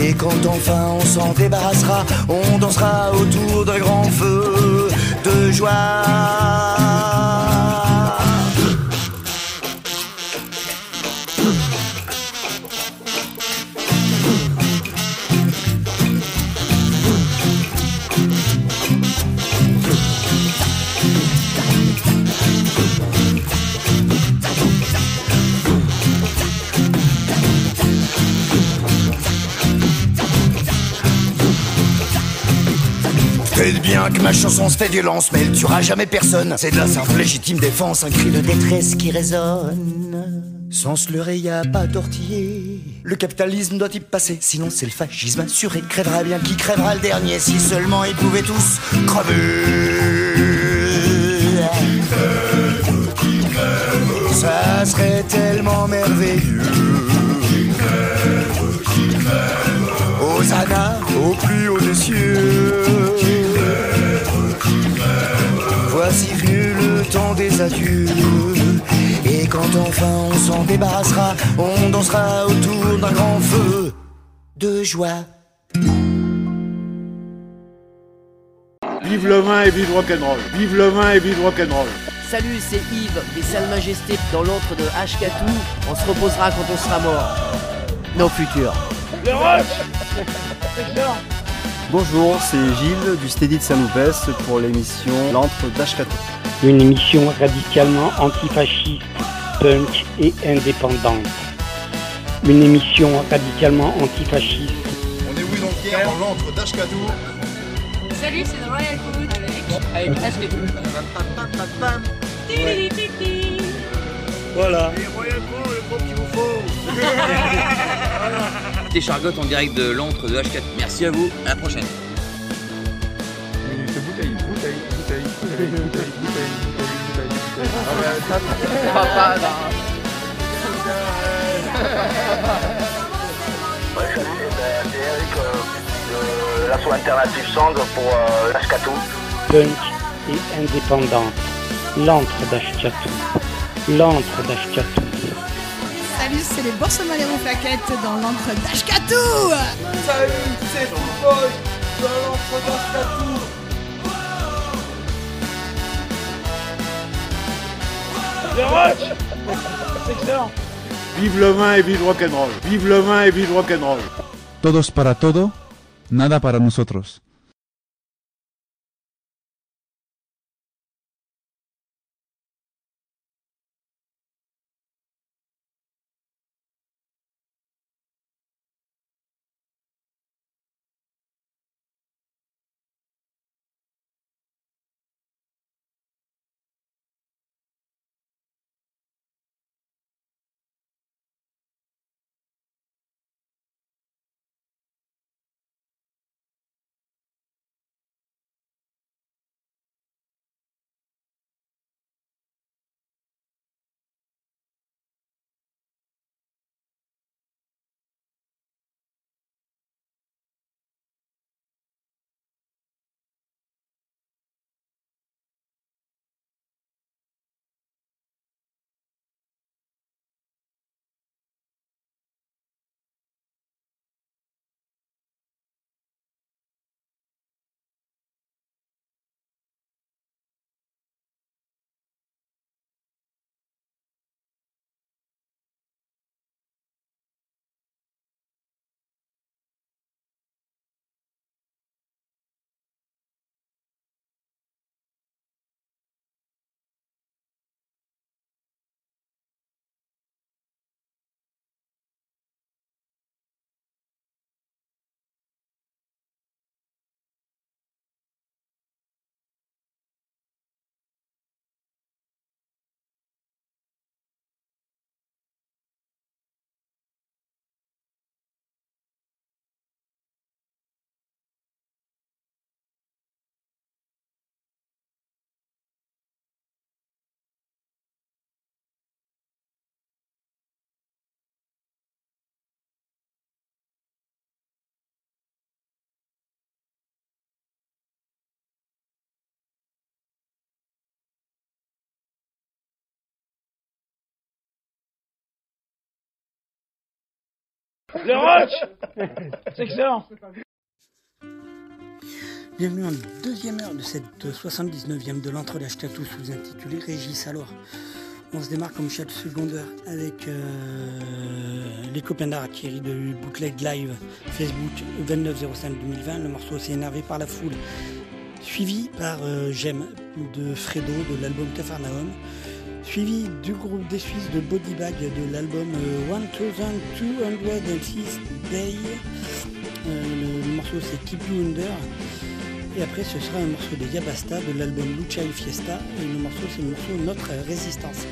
Et quand enfin on s'en débarrassera, on dansera autour d'un grand feu de joie. Que ma chanson se fait violence, mais elle tuera jamais personne. C'est de la simple légitime défense, un cri de détresse qui résonne. Sans se leurrer, y a pas d'ortier. Le capitalisme doit y passer, sinon c'est le fascisme assuré. Crèvera bien qui crèvera le dernier, si seulement ils pouvaient tous crever. Ça serait tellement merveilleux. Au plus haut des cieux. Voici venu le temps des adieux. Et quand enfin on s'en débarrassera, on dansera autour d'un grand feu de joie. Vive le vin et vive rock'n'roll. Vive le vin et vive rock'n'roll. salut, c'est Yves des Salles Majestés dans l'antre de Ashkatou. On se reposera quand on sera mort. Nos futurs. Bonjour, c'est Gilles du Steady de Saint-Loupès pour l'émission L'antre d'Ashkatou. Une émission radicalement antifasciste, punk et indépendante. Une émission radicalement antifasciste. On est où donc Pierre dans l'antre d'Ashkatou Salut, c'est The Royal Food avec Ashkatou. Voilà. Des chargottes en direct de l'antre de H4. Merci à vous, à la prochaine. Bouteille, bouteille, bouteille, c'est Eric euh, de l'asso alternative pour euh, l'Ashkatou. Punk et indépendante. L'antre d'Ashkatou. L'antre d'Ashkatou. Salut, c'est les Boursemaleros Plaquettes dans l'antre d'Ashkatou Salut, c'est Football dans l'entre d'Ashkatou. Le rush C'est excellent Vive le vin et vive le rock'n'roll Vive le vin et vive le rock'n'roll Todos para todo, nada para nosotros. Le rush C'est excellent Bienvenue en deuxième heure de cette 79e de l'entre d'Ashkatou sous-intitulé Régis. Alors, on se démarre comme chaque seconde heure avec euh, les copains d'art Thierry de Bootleg Live Facebook 29-05-2020. Le morceau s'est énervé par la foule. Suivi par euh, J'aime de Fredo de l'album Cafarnaum. Suivi du groupe des Suisses de Bodybag de l'album euh, 1206 Day. Euh, le, morceau c'est Keep You Under. Et après, ce sera un morceau de Yabasta de l'album Lucha y Fiesta. Et le morceau, c'est le morceau Notre Résistance.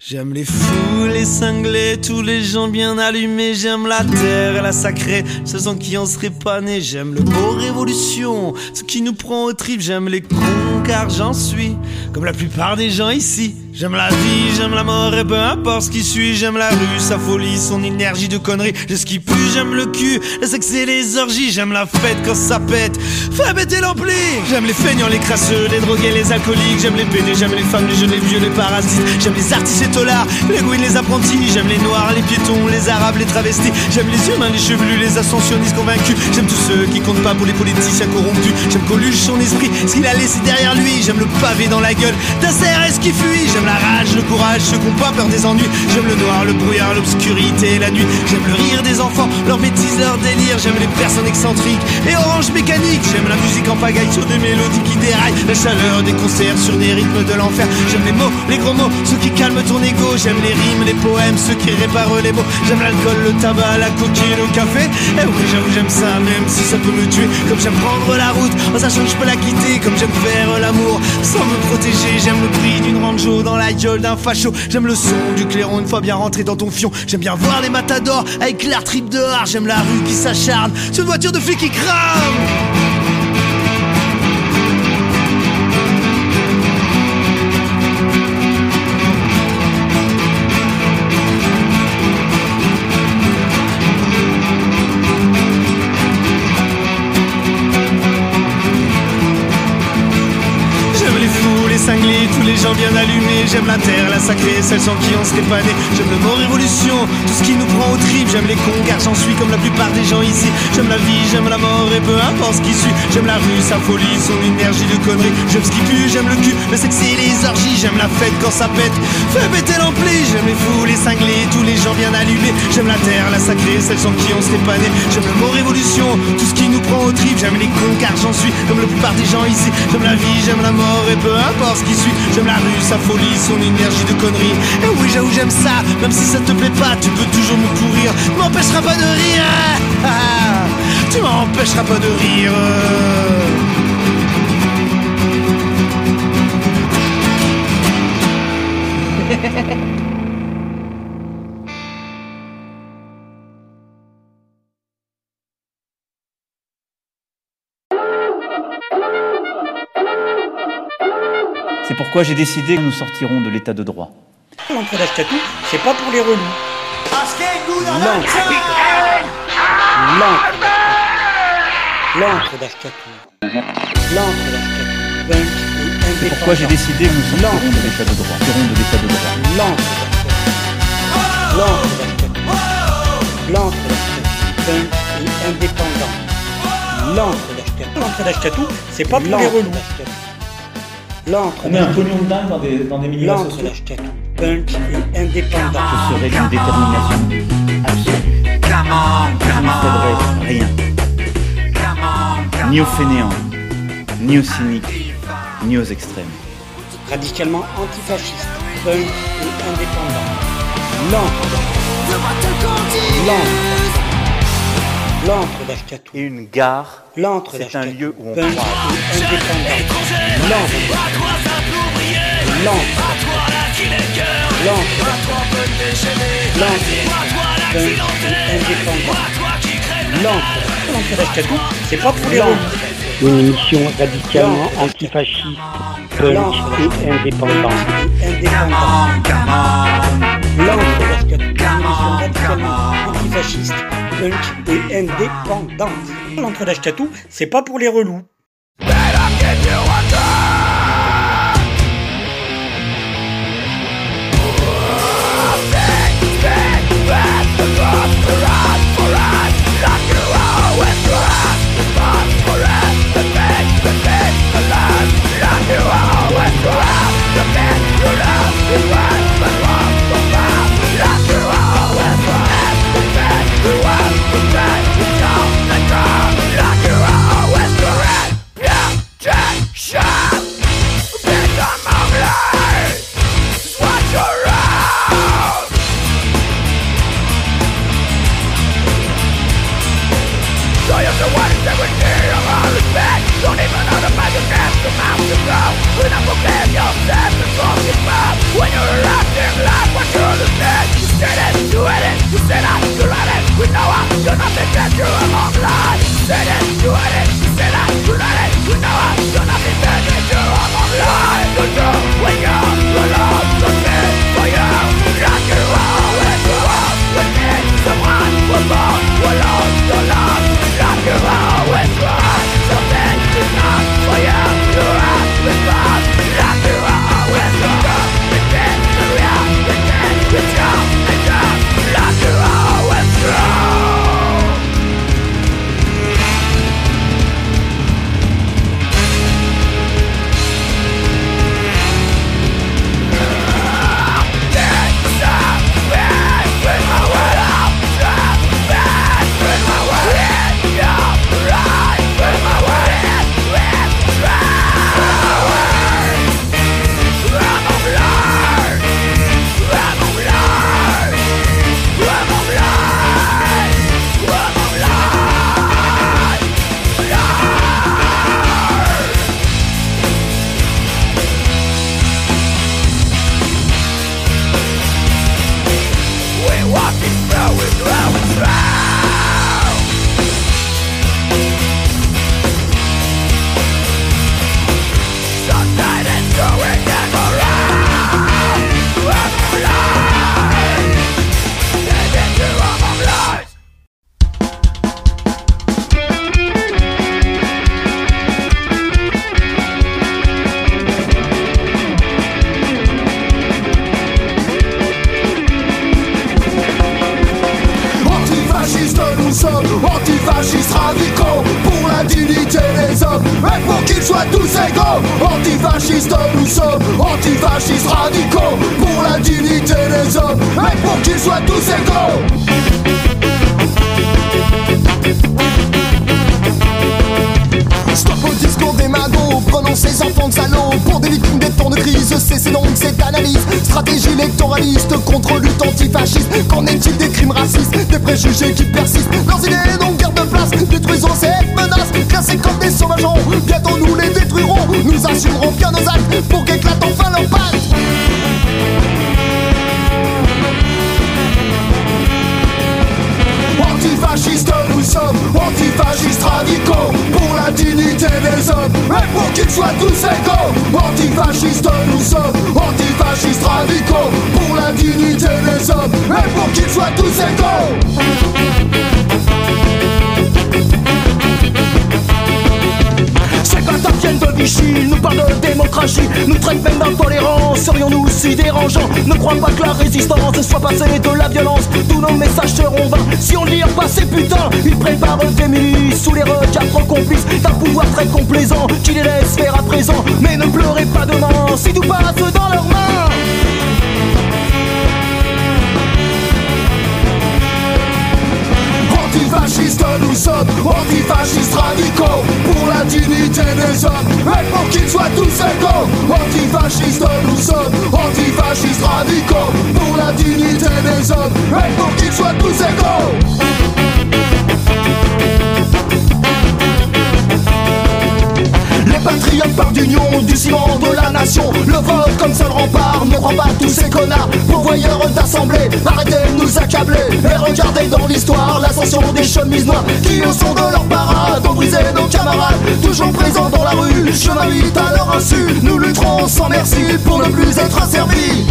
J'aime les fous, les cinglés, tous les gens bien allumés. J'aime la terre et la sacrée, ceux sans qui on serait pas né. J'aime le beau révolution, ce qui nous prend au trip. J'aime les cons car j'en suis, comme la plupart des gens ici. J'aime la vie, j'aime la mort et peu importe ce qui suit. J'aime la rue, sa folie, son énergie de conneries. Je ce qui pue, j'aime le cul, le sexe et les orgies. J'aime la fête quand ça pète, fais péter l'ampli. J'aime les feignants, les crasseux, les drogués, les alcooliques. J'aime les pédés, j'aime les femmes, les jeunes, les vieux, les parasites. J'aime les artistes et tolards, les gouines, les apprentis. J'aime les noirs, les piétons, les arabes, les travestis. J'aime les humains, les chevelus, les ascensionnistes convaincus. J'aime tous ceux qui comptent pas pour les politiciens corrompus. J'aime Coluche, son esprit, ce qu'il a laissé derrière lui. J'aime le pavé dans la gueule d'un CRS qui fuit? J'aime la rage, le courage, ceux qui ont pas peur des ennuis. J'aime le noir, le brouillard, l'obscurité la nuit. J'aime le rire des enfants, leur bêtise, leur délire. J'aime les personnes excentriques et orange mécanique. J'aime la musique en pagaille sur des mélodies qui déraillent. La chaleur des concerts sur des rythmes de l'enfer. J'aime les mots, les gros mots, ceux qui calment ton ego. J'aime les rimes, les poèmes, ceux qui réparent les mots. J'aime l'alcool, le tabac, la coquille, le café. Et oui, j'avoue, j'aime ça, même si ça peut me tuer. Comme j'aime prendre la route, en sachant que je peux la quitter. Comme j'aime faire l'amour sans me protéger. J'aime le prix d'une ranjo dans la gueule d'un facho. J'aime le son du clairon une fois bien rentré dans ton fion. J'aime bien voir les matadors avec l'air trip dehors. J'aime la rue qui s'acharne sur une voiture de flic qui crame. J'aime les fous, les cinglés, tous les gens bien allumés. J'aime la terre, la sacrée, celle sans qui on serait pas né. J'aime le mot révolution, tout ce qui nous prend au trip. J'aime les cons car j'en suis comme la plupart des gens ici. J'aime la vie, j'aime la mort et peu importe ce qui suit. J'aime la rue, sa folie, son énergie de conneries. J'aime ce qui pue, j'aime le cul, le sexe et les orgies. J'aime la fête quand ça pète, fais péter l'ampli. J'aime les fous, les cinglés, tous les gens bien allumés. J'aime la terre, la sacrée, celle sans qui on serait pas né. J'aime le mot révolution, tout ce qui nous prend au trip. J'aime les cons car j'en suis comme la plupart des gens ici. J'aime la vie, j'aime la mort et peu importe ce qui suit. J'aime la rue, sa folie, son énergie de conneries. Et oui, j'avoue, j'aime ça, même si ça te plaît pas, tu peux toujours me pourrir. Tu m'empêcheras pas de rire. Tu m'empêcheras pas de rire. Pourquoi j'ai décidé que nous sortirons de l'état de droit. L'entrée d'Ashkatou, c'est pas pour les relous. L'encre. L'encre. L'encre d'Ashkatou. L'encre d'Ashkatou. Punk et C'est pourquoi j'ai décidé que nous sortirons de l'état de droit. Sortirons de l'état de droit. L'encre d'Ashkatou. L'encre d'Ashkatou. L'encre d'Ashkatou. Punk et indépendant. L'encre d'Ashkatou. L'encre d'Ashkatou, c'est pas pour les relous. L'encre On met un pognon de dingue dans des, dans des milieux sociaux. d'Ashkatou. Punk et indépendant. Ce serait d'une détermination absolue. Je ne céderai rien. Ni aux fainéants, ni aux cyniques, ni aux extrêmes. Radicalement antifasciste. Punk et indépendant. L'encre L'encre. L'encre d'Ashkatou. Et une gare, L'encre c'est un lieu où on Punk croise. L'encre. Punk et indépendant. L'encre. L'encre d'Ashkatou, c'est pas pour les. Une émission radicalement antifasciste, punk et indépendant. Indépendant. L'encre d'Ashkatou, une émission radicalement antifasciste, et indépendante. L'encre d'Ashkatou, c'est pas pour les relous. Udawa, I do nothing but best you are of life Say You had it, say that, You that it. Now I do nothing but you a long line. Sous les regards trop complices d'un pouvoir très complaisant qui les laisse faire à présent. Mais ne pleurez pas demain si tout passe dans leurs mains. Antifascistes nous sommes, antifascistes radicaux Pour la dignité des hommes, et pour qu'ils soient tous égaux Antifascistes nous sommes, antifascistes radicaux Pour la dignité des hommes, et pour qu'ils soient tous égaux les patriotes partent d'union, du ciment de la nation. Le vote comme seul rempart ne prend pas tous ces connards. Pourvoyeurs d'assemblée, arrêtez de nous accabler. Et regardez dans l'histoire l'ascension des chemises noires Qui au son de leur parade ont brisé nos camarades. Toujours présents dans la rue, je m'invite à leur insu. Nous lutterons sans merci pour ne plus être asservis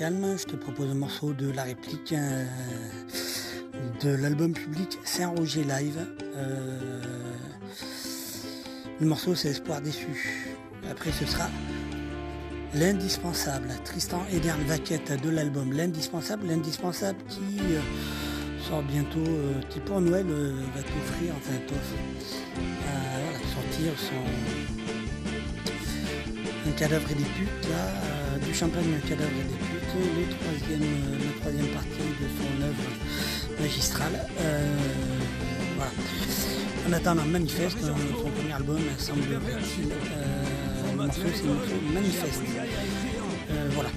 je te propose un morceau de la réplique euh, de l'album public Saint-Roger Live. Euh, le morceau c'est Espoir déçu. Après ce sera L'indispensable, Tristan Edern Vaquette de l'album L'indispensable, l'indispensable qui euh, sort bientôt, qui pour Noël va t'offrir, enfin voilà, sortir son un cadavre et des putes, là, du champagne un cadavre et des putes, le troisième, euh, la troisième partie de son œuvre magistrale. Euh, voilà. En attendant Manifeste, euh, son premier album, semblerait-il, le morceau c'est le morceau Manifeste. Voilà.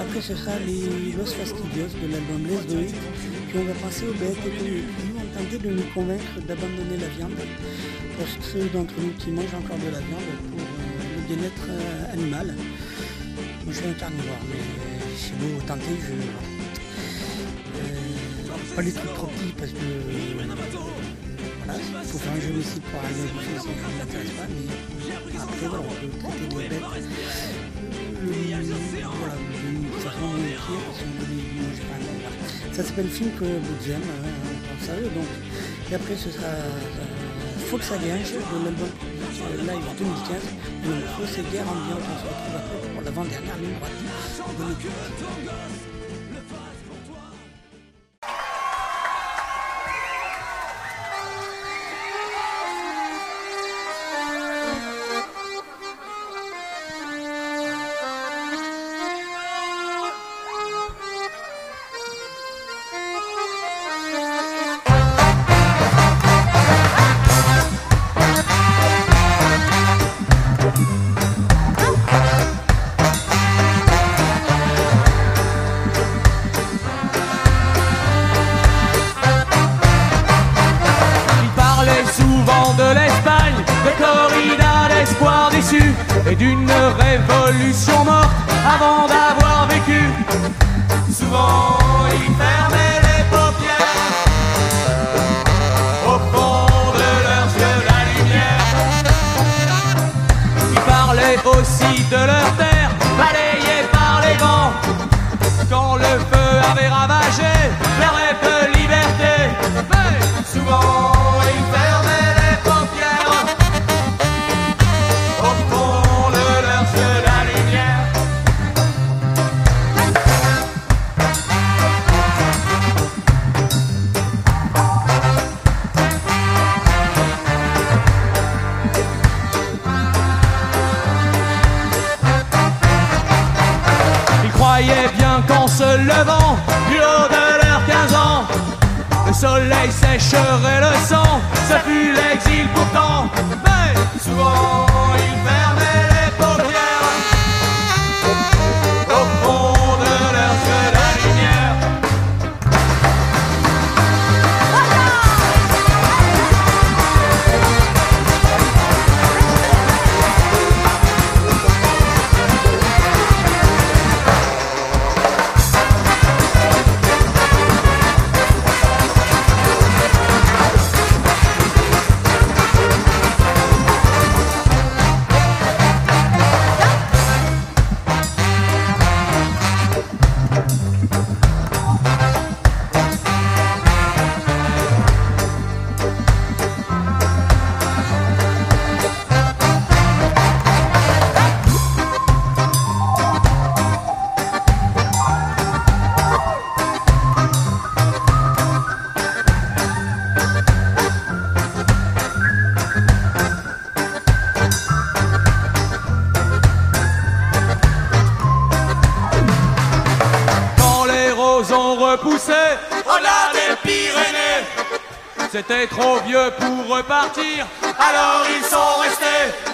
Après ce sera les Los Fastidios de l'album Les Doit, puis on va passer aux bêtes et nous ont tenté de nous convaincre d'abandonner la viande pour ceux d'entre nous qui mangent encore de la viande pour le bien-être animal. Moi je suis un carnivore, mais beau tenter, je. Euh, pas les trucs trop petits parce que. Voilà, il faut faire un génocide pour arriver à quelque chose, ça ne m'intéresse pas, mais après voilà, on peut traiter les bêtes. Euh, voilà, d'une façon moins pire, si on veut les manger pas, voilà. Ça s'appelle Film que hein, vous savez, donc. Et après ce sera euh, Volkswagen de l'album euh, live 2015. Et le morceau c'est Guerre ambiante, on se retrouve après pour l'avant-dernière ligne droite. C'était trop vieux pour repartir, alors ils sont restés.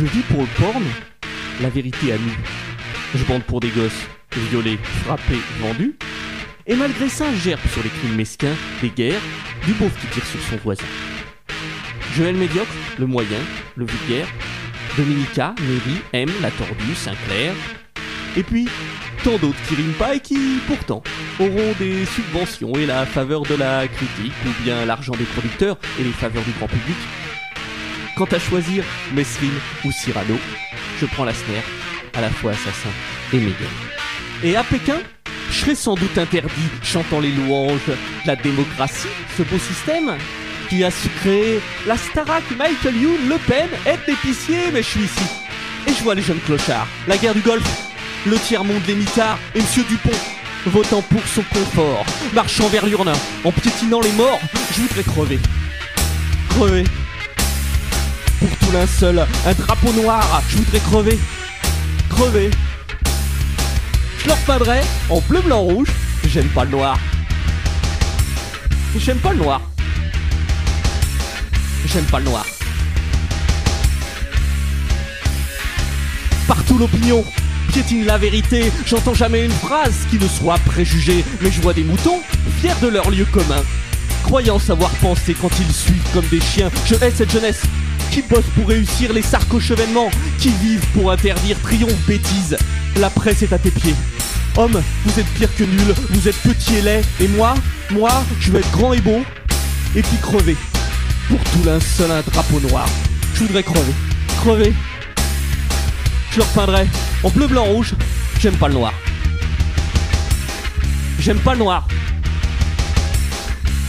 Je vis pour le porn, la vérité à nu. Je bande pour des gosses, violés, frappés, vendus. Et malgré ça, gerbe sur les crimes mesquins, des guerres, du beauf qui tire sur son voisin. Je médiocre, le moyen, le vulgaire. Dominica, Mary, M, la tordue, Sinclair. Et puis, tant d'autres qui riment pas et qui, pourtant, auront des subventions et la faveur de la critique, ou bien l'argent des producteurs et les faveurs du grand public. Quant à choisir Mesrine ou Cyrano, je prends la snare, à la fois assassin et Mégane. Et à Pékin, je serai sans doute interdit, chantant les louanges de la démocratie, ce beau système qui a su créer la Starac Michael Youn Le Pen est épicier, mais je suis ici. Et je vois les jeunes clochards, la guerre du Golfe, le tiers-monde des mitards et Monsieur Dupont, votant pour son confort, marchant vers l'urne, en piétinant les morts, je voudrais crever. Crever. Linceul, un drapeau noir, je voudrais crever. Crever. Je leur peindrais en bleu, blanc, rouge, j'aime pas le noir. J'aime pas le noir. J'aime pas le noir. Partout l'opinion piétine la vérité. J'entends jamais une phrase qui ne soit préjugée. Mais je vois des moutons, fiers de leur lieu commun. Croyant savoir penser quand ils suivent comme des chiens. Je hais cette jeunesse qui bosse pour réussir les sarco-chevènements, qui vivent pour interdire triomphe, bêtise. La presse est à tes pieds. Homme, vous êtes pire que nul, vous êtes petit et laid, et moi, moi, je veux être grand et beau, et puis crever. Pour tout linceul, un drapeau noir. Je voudrais crever. Crever. Je leur peindrais en bleu, blanc, rouge. J'aime pas le noir. J'aime pas le noir.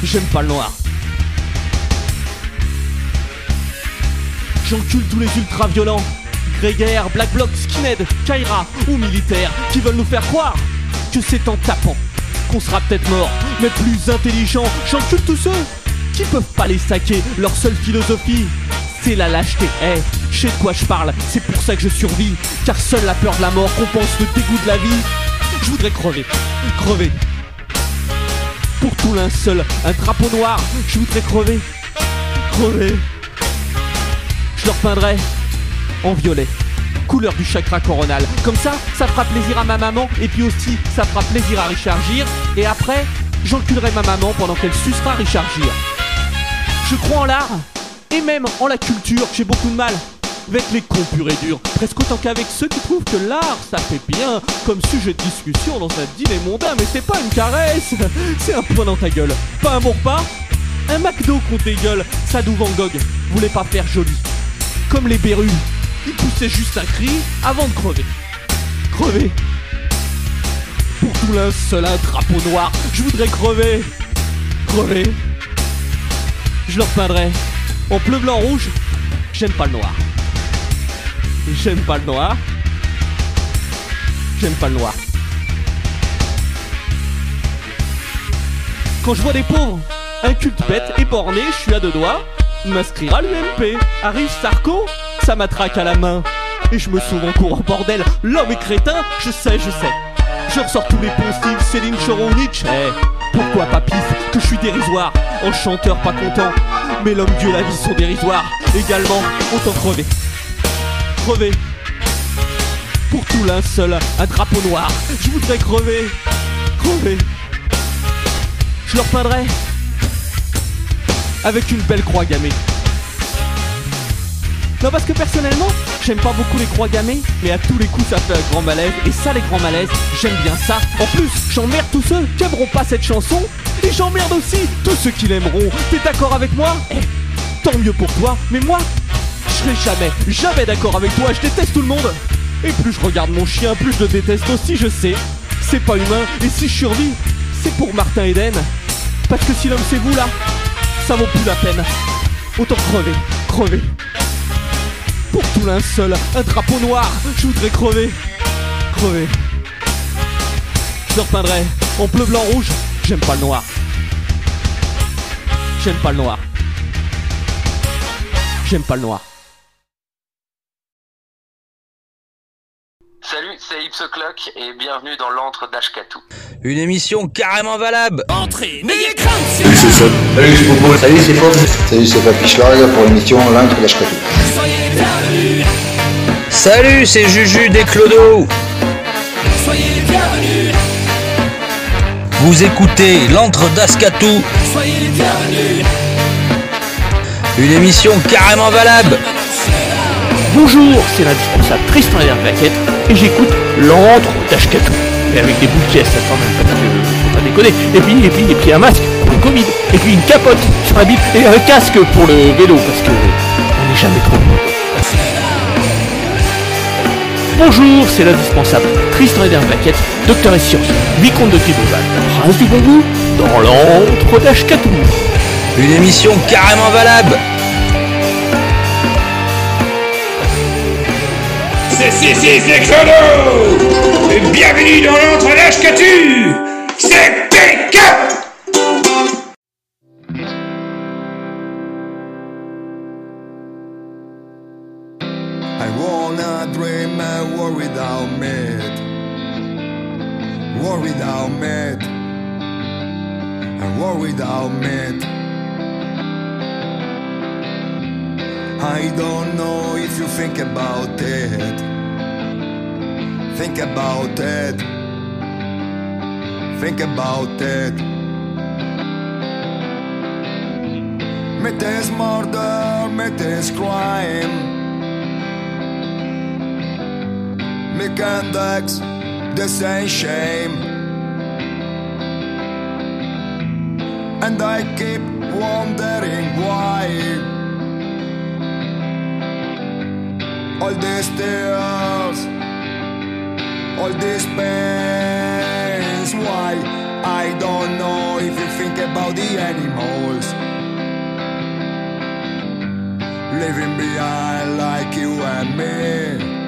J'aime pas le noir. J'encule tous les ultra violents. Grégaire, Black Bloc, Skinhead, Kaira ou militaires qui veulent nous faire croire que c'est en tapant qu'on sera peut-être mort, mais plus intelligent. J'encule tous ceux qui peuvent pas les saquer. Leur seule philosophie, c'est la lâcheté. Eh, je sais de quoi je parle, c'est pour ça que je survis. Car seule la peur de la mort compense le dégoût de la vie. Je voudrais crever, crever. Pour tout linceul, un drapeau noir, je voudrais crever, crever. Je leur peindrais en violet, couleur du chakra coronal. Comme ça, ça fera plaisir à ma maman et puis aussi ça fera plaisir à Richard Gere. Et après, j'enculerai ma maman pendant qu'elle sucera Richard Gere. Je crois en l'art et même en la culture. J'ai beaucoup de mal avec les cons purs et durs, presque autant qu'avec ceux qui trouvent que l'art ça fait bien comme sujet de discussion dans un dîner mondain. Mais c'est pas une caresse, c'est un point dans ta gueule. Pas un bon repas, un McDo qu'on dégueule. Sadou Van Gogh voulait pas faire joli, comme les berrues. Il poussait juste un cri avant de crever. Crever. Pour tout seul un drapeau noir, je voudrais crever. Crever. Je leur peindrais en bleu, blanc, rouge. J'aime pas le noir. J'aime pas le noir. J'aime pas le noir. Quand je vois des pauvres, un culte bête et borné, je suis à deux doigts. M'inscrire à l'UMP. Arrive Sarko, ça matraque à la main. Et je me sauve en courant bordel. L'homme est crétin, je sais, je sais. Je ressors tous les poncifs, Céline Choronich. Eh, pourquoi pas pif que je suis dérisoire? En chanteur pas content. Mais l'homme Dieu la vie sont dérisoires. Également, autant crever. Crever. Pour tout linceul, un drapeau noir. Je voudrais crever. Crever. Je leur peindrais avec une belle croix gammée. Non parce que personnellement, j'aime pas beaucoup les croix gammées, mais à tous les coups ça fait un grand malaise, et ça les grands malaises, j'aime bien ça. En plus, j'emmerde tous ceux qui aimeront pas cette chanson, et j'emmerde aussi tous ceux qui l'aimeront. T'es d'accord avec moi? Eh, tant mieux pour toi, mais moi, je serai jamais, jamais d'accord avec toi, je déteste tout le monde. Et plus je regarde mon chien, plus je le déteste aussi, je sais. C'est pas humain, et si je survis, c'est pour Martin Eden. Parce que si l'homme c'est vous là, ça vaut plus la peine. Autant crever, crever. Pour tout linceul, un drapeau noir, je voudrais crever. Crever. Je leur peindrais en bleu, blanc, rouge, j'aime pas le noir. J'aime pas le noir. J'aime pas le noir. Salut, c'est Ipsoclock et bienvenue dans l'antre d'Ashkatu. Une émission carrément valable. Entrez, n'ayez crainte, Salut c'est Seb. Salut c'est Popo. Salut c'est Fox. Salut c'est Papy Schlag pour l'émission L'Incre d'Ashkatu. Soyez bienvenus Salut, c'est Juju des Clodos. Soyez les bienvenus, Vous écoutez l'antre d'Ascatou, soyez les bienvenus. une émission carrément valable. Bonjour, c'est l'indispensable Tristan Herbaquette et j'écoute l'antre d'Ashkatou. Et avec des boules de ça quand même, parce que faut pas déconner. Et puis, et puis, et un masque pour le Covid. Et puis une capote sur la bite et un casque pour le vélo, parce que on n'est jamais trop. Bonjour, c'est l'indispensable Tristan Herbaquette, docteur et sciences, vicomte de Thibaudal, prince du bon goût, dans l'antre d'Ashkatou. Une émission carrément valable. C'est c'est Clodo Et bienvenue dans l'entre d'Ashkatu C'est PK I wanna dream a world without meat. World without meat. A world without meat. I don't know if you think about it. Think about it. Think about it. Meat is murder, meat is crime. And Dex, the same shame. And I keep wondering why all these tears, all these pains. Why? I don't know if you think about the animals living behind like you and me.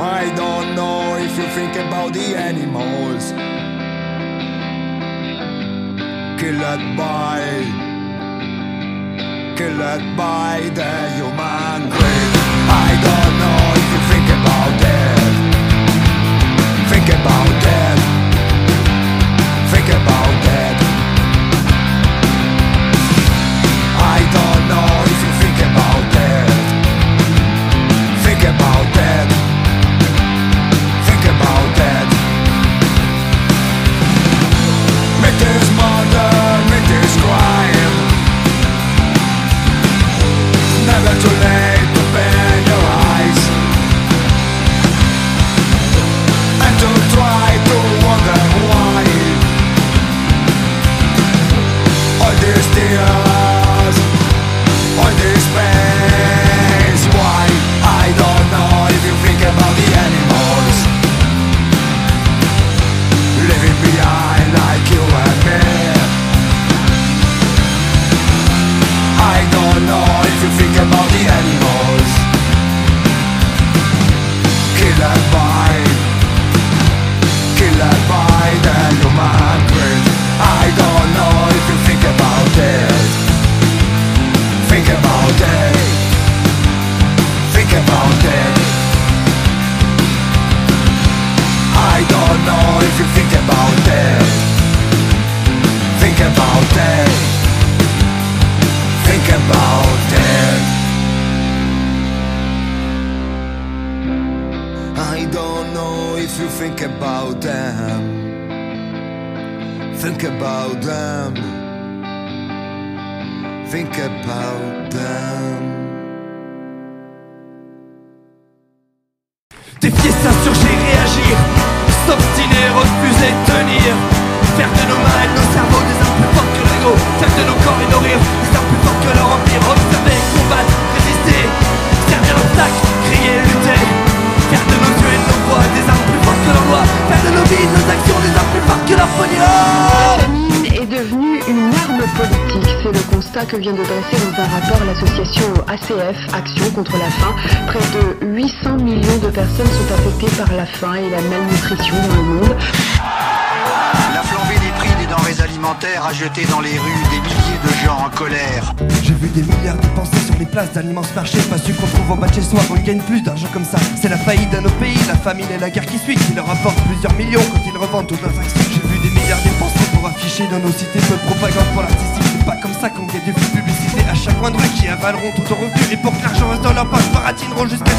I don't know if you think about the animals killed by killed by the human greed. I don't know if you think about it. Think about pays, la guerre qui suit Qui leur rapportent plusieurs millions quand ils revendent toutes leurs actions J'ai vu des milliards dépensés pour afficher dans nos cités Peu de propagande pour l'artistique. C'est pas comme ça qu'on gagne des vues publicité. À chaque coin de rue qui avaleront tout au revenu et pour que l'argent reste dans leur poche, baratineront jusqu'à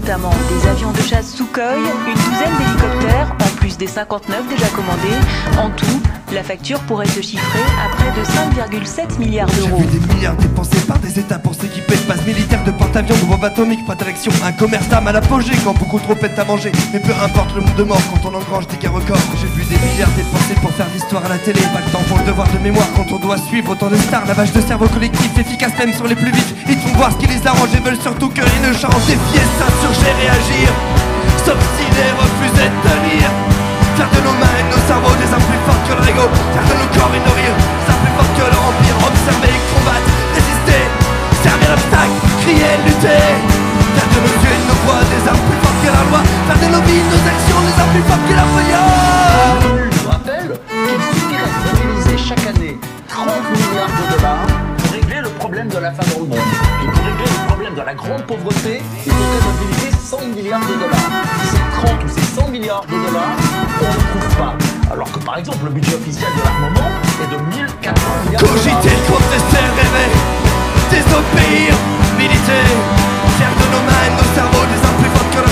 notamment des avions de chasse Sukhoi, une douzaine d'hélicoptères, en plus des 59 déjà commandés. En tout, la facture pourrait se chiffrer à près de 5,7 milliards J'ai d'euros. vu des milliards dépensés par des états pour s'équiper de bases militaires, de porte-avions, de bombes atomiques, pas d'érection Un commerce d'armes à l'apogée quand beaucoup trop pète à manger Mais peu importe le nombre de morts quand on engrange des guerres records milliards dépensés pour faire l'histoire à la télé. Pas le temps pour le devoir de mémoire quand on doit suivre autant de stars. Lavage de cerveau collectif, efficace même sur les plus vite Ils font voir ce qui les arrange et veulent surtout que rien ne change. Défier, s'insurger, réagir S'obstiner, refuser de tenir Faire de nos mains et de nos cerveaux des uns plus forts que leur ego Faire de nos corps et nourrir des uns plus forts que leur empire. Observer, combattre, résister. Servir l'obstacle, crier, lutter. Faire de nos yeux et nos voix des armes plus fortes que la loi Faire de nos vies, nos actions des armes plus fortes que la feuillade Je rappelle qu'il suffirait de mobiliser chaque année 30 milliards de dollars pour régler le problème de la faim dans le monde. Et pour régler le problème de la grande pauvreté, il faudrait mobiliser 100 milliards de dollars. Ces 30 ou ces 100 milliards de dollars, on ne trouve pas. Alors que par exemple, le budget officiel de l'armement est de 1400 milliards de dollars. Cogiter, contester, rêver Désobéir, militer Faire de nos mains et de nos cerveaux des uns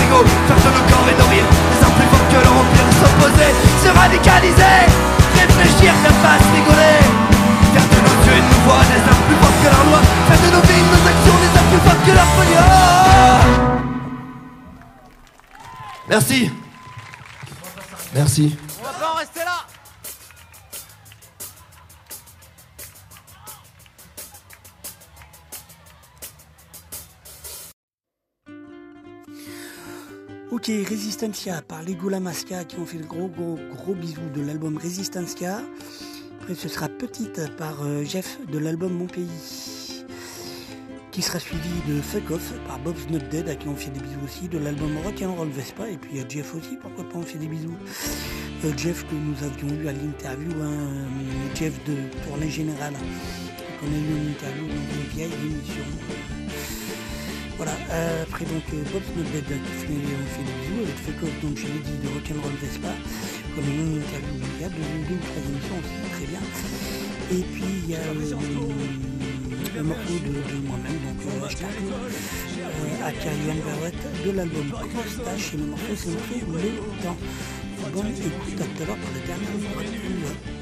Faire de nos corps et nourrir des uns plus forts que leur empire S'opposer, se radicaliser Réfléchir, faire face, rigoler. Faire de nos yeux nos voix des uns plus forts que leur loi Faire de nos vies, nos actions des uns plus forts que leur pognon Merci. Merci Ok, Resistencia par les Masca qui ont fait le gros gros gros bisou de l'album Resistencia. Après ce sera Petite par euh, Jeff de l'album Mon Pays. Qui sera suivi de Fuck Off par Bob's Not Dead à qui on fait des bisous aussi, de l'album Rock'n'Roll Vespa et puis il y a Jeff aussi, pourquoi pas on fait des bisous. Euh, Jeff que nous avions eu à l'interview, hein, Jeff de Tournée Générale, qu'on a eu une interview dans une vieille émission. Voilà, euh, après donc Bob's Not Dead qui fait, on fait des bisous avec Off, donc je l'ai dit de Rock'n'Roll Vespa, eu une interview a deux, ou trois émissions aussi, très bien. Et puis il y a euh, le morceau de, de moi-même, donc euh, hashtag, euh, aka Yann Verwet de l'album Crostache et le morceau c'est morceau Le Temps. Bonne écoute, à tout à l'heure pour la dernière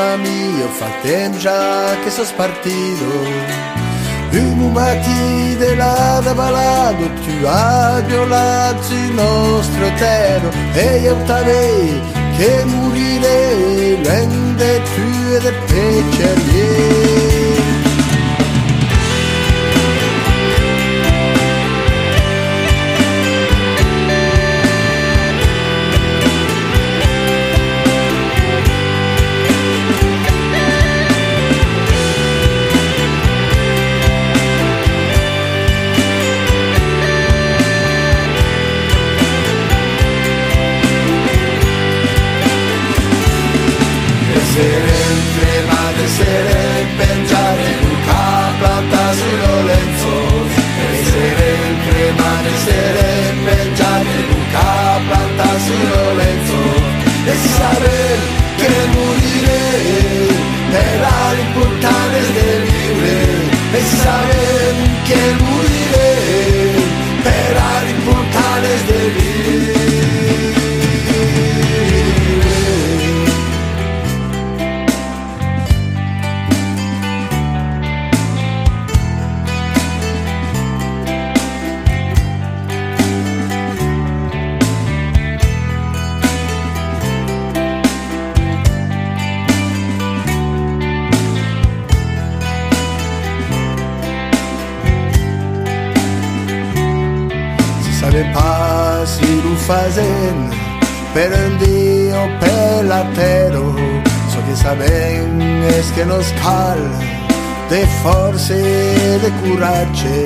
tu, ma mio, fa già che sono spartito. Un mattino della da balato, tu hai violato il nostro terra e io t'avevo che morire, rende tu e del que saben es che nos parla de forze e de coraggio.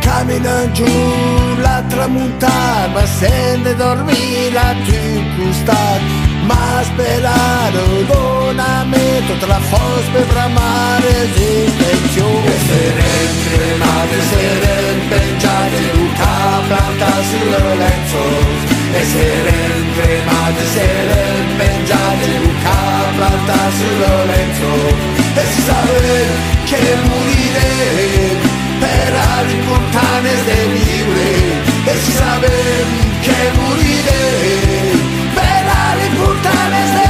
Camminano giù la tramuntana, ma se ne dormì la tu costat. Ma sperato doname tutta la forza per bramare l'intenzione. E serem cremate, serem beggiate, luca planta sul lezzo. E serem cremate, serem beggiate, luca plantas y lo lento es saber que moriré Errar montanes de libre. Es saber que moriré Errar montanes de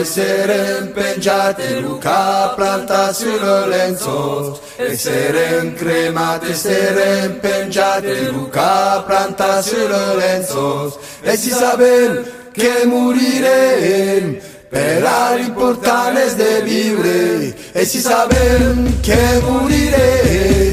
essere impengiate, Luca planta sul lenzo. Essere cremate, essere impengiate, Luca planta sul lenzo. E si saben che morire per ali portales de vivere. E si che morire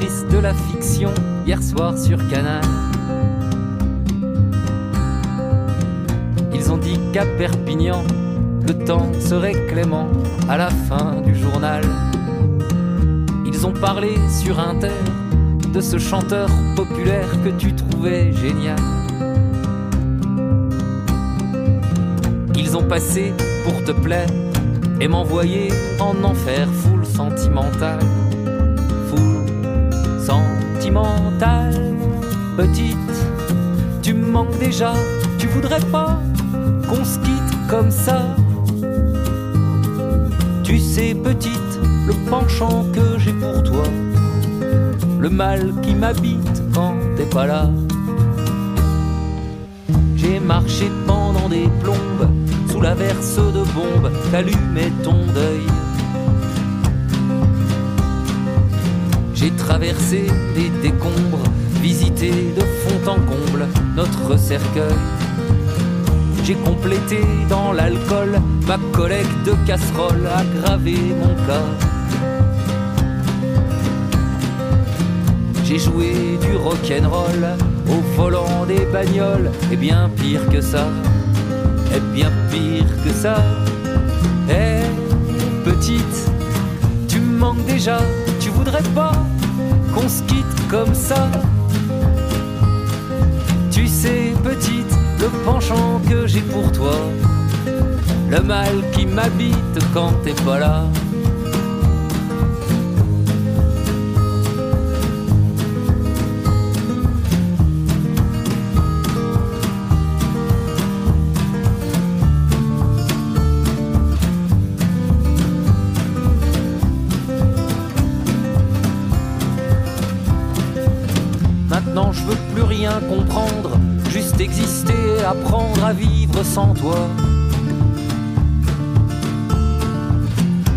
de la fiction hier soir sur Canal. Ils ont dit qu'à Perpignan, le temps serait clément à la fin du journal. Ils ont parlé sur Inter de ce chanteur populaire que tu trouvais génial. Ils ont passé pour te plaire et m'envoyer en enfer full sentimental. Petite, tu me manques déjà, tu voudrais pas qu'on se quitte comme ça. Tu sais, petite, le penchant que j'ai pour toi, le mal qui m'habite quand t'es pas là. J'ai marché pendant des plombes sous la verse de bombes qu'allumait ton deuil. J'ai traversé des décombres, visité de fond en comble notre cercueil. J'ai complété dans l'alcool ma collecte de casseroles, aggravé mon cas. J'ai joué du rock'n'roll au volant des bagnoles, et bien pire que ça. est bien pire que ça. Eh, petite, tu me manques déjà, voudrais pas qu'on se quitte comme ça. Tu sais, petite, le penchant que j'ai pour toi, le mal qui m'habite quand t'es pas là. Exister, apprendre à vivre sans toi.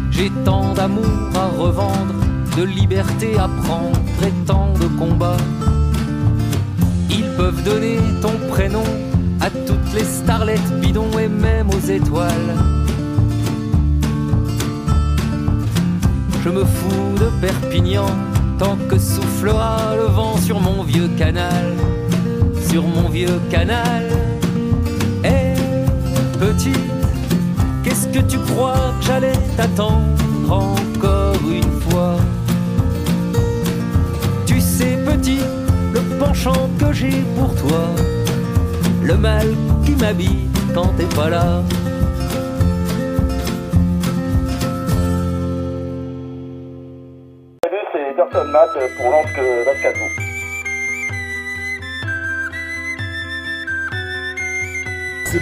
J'ai tant d'amour à revendre, de liberté à prendre et tant de combats. Ils peuvent donner ton prénom à toutes les starlettes bidons et même aux étoiles. Je me fous de Perpignan tant que soufflera le vent sur mon vieux canal, sur mon vieux canal. Eh, petite, qu'est-ce que tu crois que j'allais t'attendre encore une fois? Tu sais, petit, le penchant que j'ai pour toi, le mal qui m'habite quand t'es pas là. c'est Eberton Matt pour Lanske Vascato.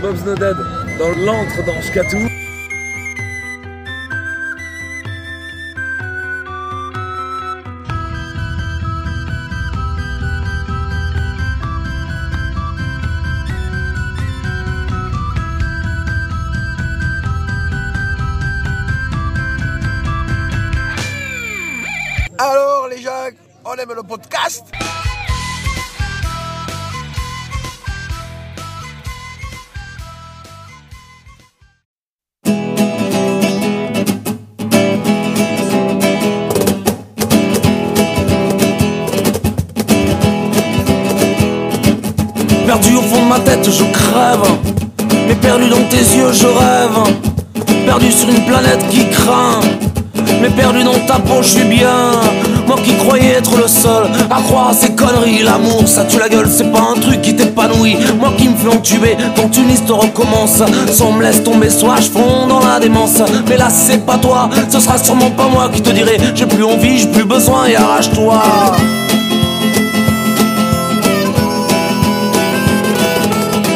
Bob Snowden dans l'antre d'Anshkatou. Alors c'est pas un truc qui t'épanouit. Moi qui me fais entuber quand une histoire recommence. Soit on me laisse tomber, soit je fonds dans la démence. Mais là, c'est pas toi, ce sera sûrement pas moi qui te dirai J'ai plus envie, j'ai plus besoin et arrache-toi.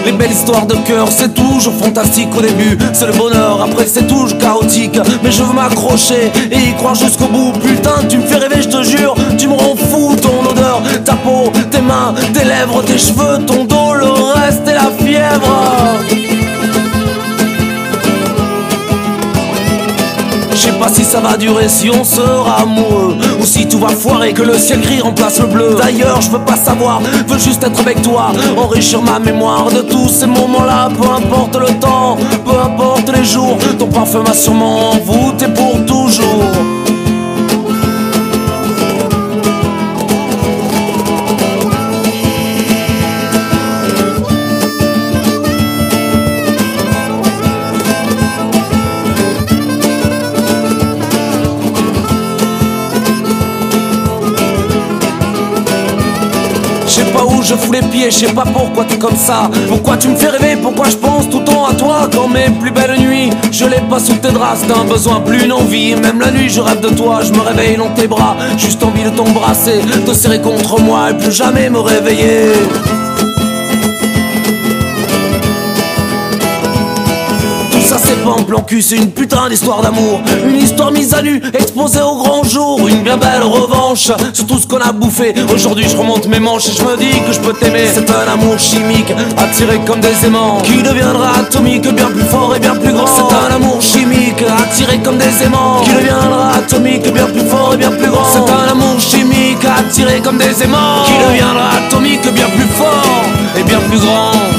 Les belles histoires de cœur, c'est toujours fantastique au début. C'est le bonheur, après c'est toujours chaotique. Mais je veux m'accrocher et y croire jusqu'au bout. Putain, tu me fais rêver, je te jure. Tu me rends fou, ta peau, tes mains, tes lèvres, tes cheveux, ton dos, le reste et la fièvre. Je sais pas si ça va durer, si on sera amoureux Ou si tout va foirer, que le ciel gris remplace le bleu D'ailleurs, je veux pas savoir, veux juste être avec toi Enrichir ma mémoire de tous ces moments-là. Peu importe le temps, peu importe les jours Ton parfum m'a sûrement envoûté pour toujours je sais pas pourquoi t'es comme ça. Pourquoi tu me fais rêver, pourquoi je pense tout le temps à toi Quand mes plus belles nuits, je les passe sous tes draps C'est besoin, plus une envie, même la nuit je rêve de toi Je me réveille dans tes bras, juste envie de t'embrasser Te serrer contre moi et plus jamais me réveiller c'est une putain d'histoire d'amour. Une histoire mise à nu, exposée au grand jour. Une bien belle revanche sur tout ce qu'on a bouffé. Aujourd'hui je remonte mes manches et je me dis que je peux t'aimer. C'est un amour chimique, attiré comme des aimants Qui deviendra atomique, bien plus fort et bien plus grand. C'est un amour chimique, attiré comme des aimants Qui deviendra atomique, bien plus fort et bien plus grand. C'est un amour chimique, attiré comme des aimants Qui deviendra atomique, bien plus fort et bien plus grand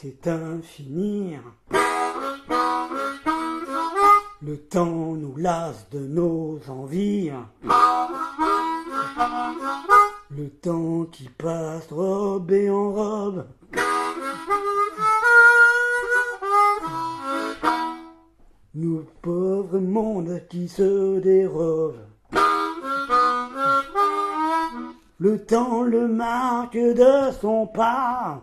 passe est infini. Le temps nous lasse de nos envies. Le temps qui passe robe et en robe. Nous pauvres mondes qui se dérobent. Le temps le marque de son pas.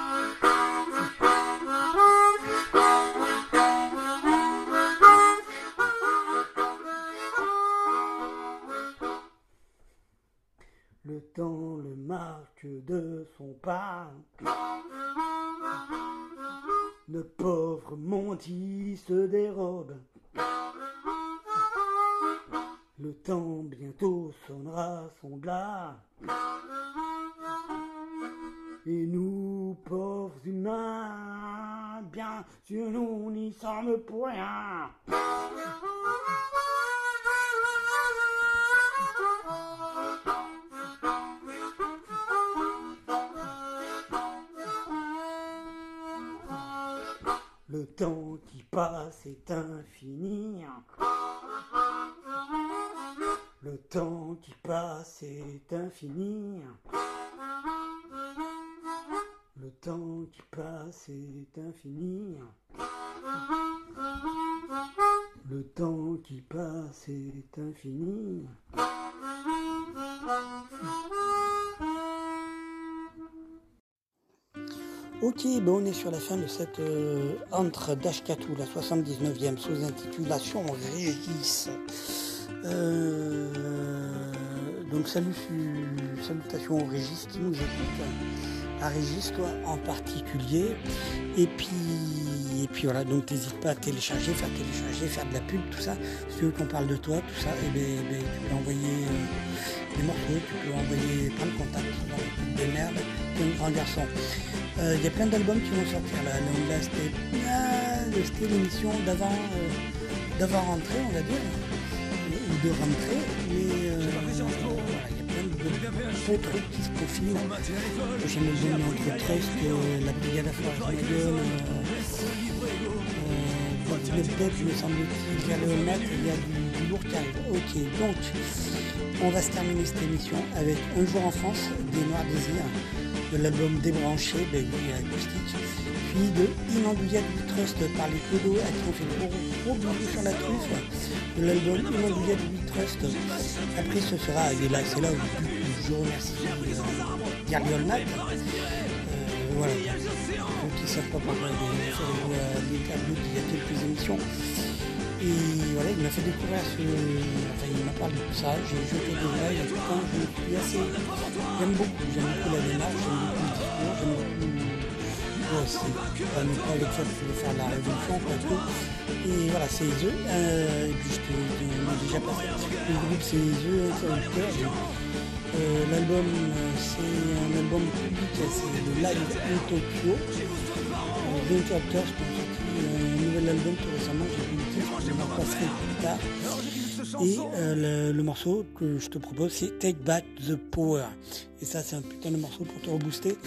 Le temps le marque de son pas. Le pauvre Monty se dérobe. Le temps bientôt sonnera son glas. Et nous, pauvres humains, bien sûr, nous n'y sommes pour rien. Le temps qui passe est infini. Le temps qui passe est infini. Le temps qui passe est infini. Le temps qui passe est infini. Ok, bon, on est sur la fin de cette euh, entre d'Ashkatou, la 79e, sous intitulation Régis. Euh, donc salut, salutations au Régis qui nous écoute, à Régis en particulier. Et puis, et puis voilà, donc n'hésite pas à télécharger, faire télécharger, faire de la pub, tout ça. Si tu veux qu'on parle de toi, tout ça, et ben, ben, tu peux envoyer euh, des morceaux, tu peux envoyer plein de contacts, des merdes, un grand garçon. Euh, Il y a plein d'albums qui vont sortir là. Donc là, c'était ah, l'émission d'avant euh, d'avant rentrée, on va dire, ou de rentrée. Beaux trucs qui se profilent. Entre Trust, euh, la Brigade à Forge Gueule, euh, le Dead, me semble-t-il, il y a le Net, il y a du, du lourd qui. Ok, donc on va se terminer cette émission avec Un jour en France, des Noirs Désirs de l'album Débranché, ben oui, acoustique, puis de Inandouillade du Trust par les Clodo à qui on fait gros, gros sur la truffe, de l'album Inandouillade du Trust. Après ce sera, et là c'est là où je remercie Gary Olnack. Euh, voilà, ceux qui ne savent pas pourquoi j'ai fait l'interview d'il y a quelques émissions. Et voilà, il m'a fait découvrir ce. Enfin, il m'a parlé de tout ça, j'ai jeté des oreilles, quand je suis assez. J'aime beaucoup, j'aime beaucoup la démarche, j'aime beaucoup le discours, j'aime beaucoup. Ouais, c'est pas non plus avec ça que je veux faire la révolution, quoi, tout. Et voilà, c'est œufs. Euh, et puis je te l'ai déjà passé. Le groupe, c'est les œufs, interrupteurs. Euh, L'album, c'est un album public, c'est le Live in Tokyo. Euh, pour sorti un nouvel album tout récemment, j'ai vu le titre, je plus tard. Et euh, le, morceau que je te propose, c'est Take Back the Power. Et ça, c'est un putain de morceau pour te rebooster.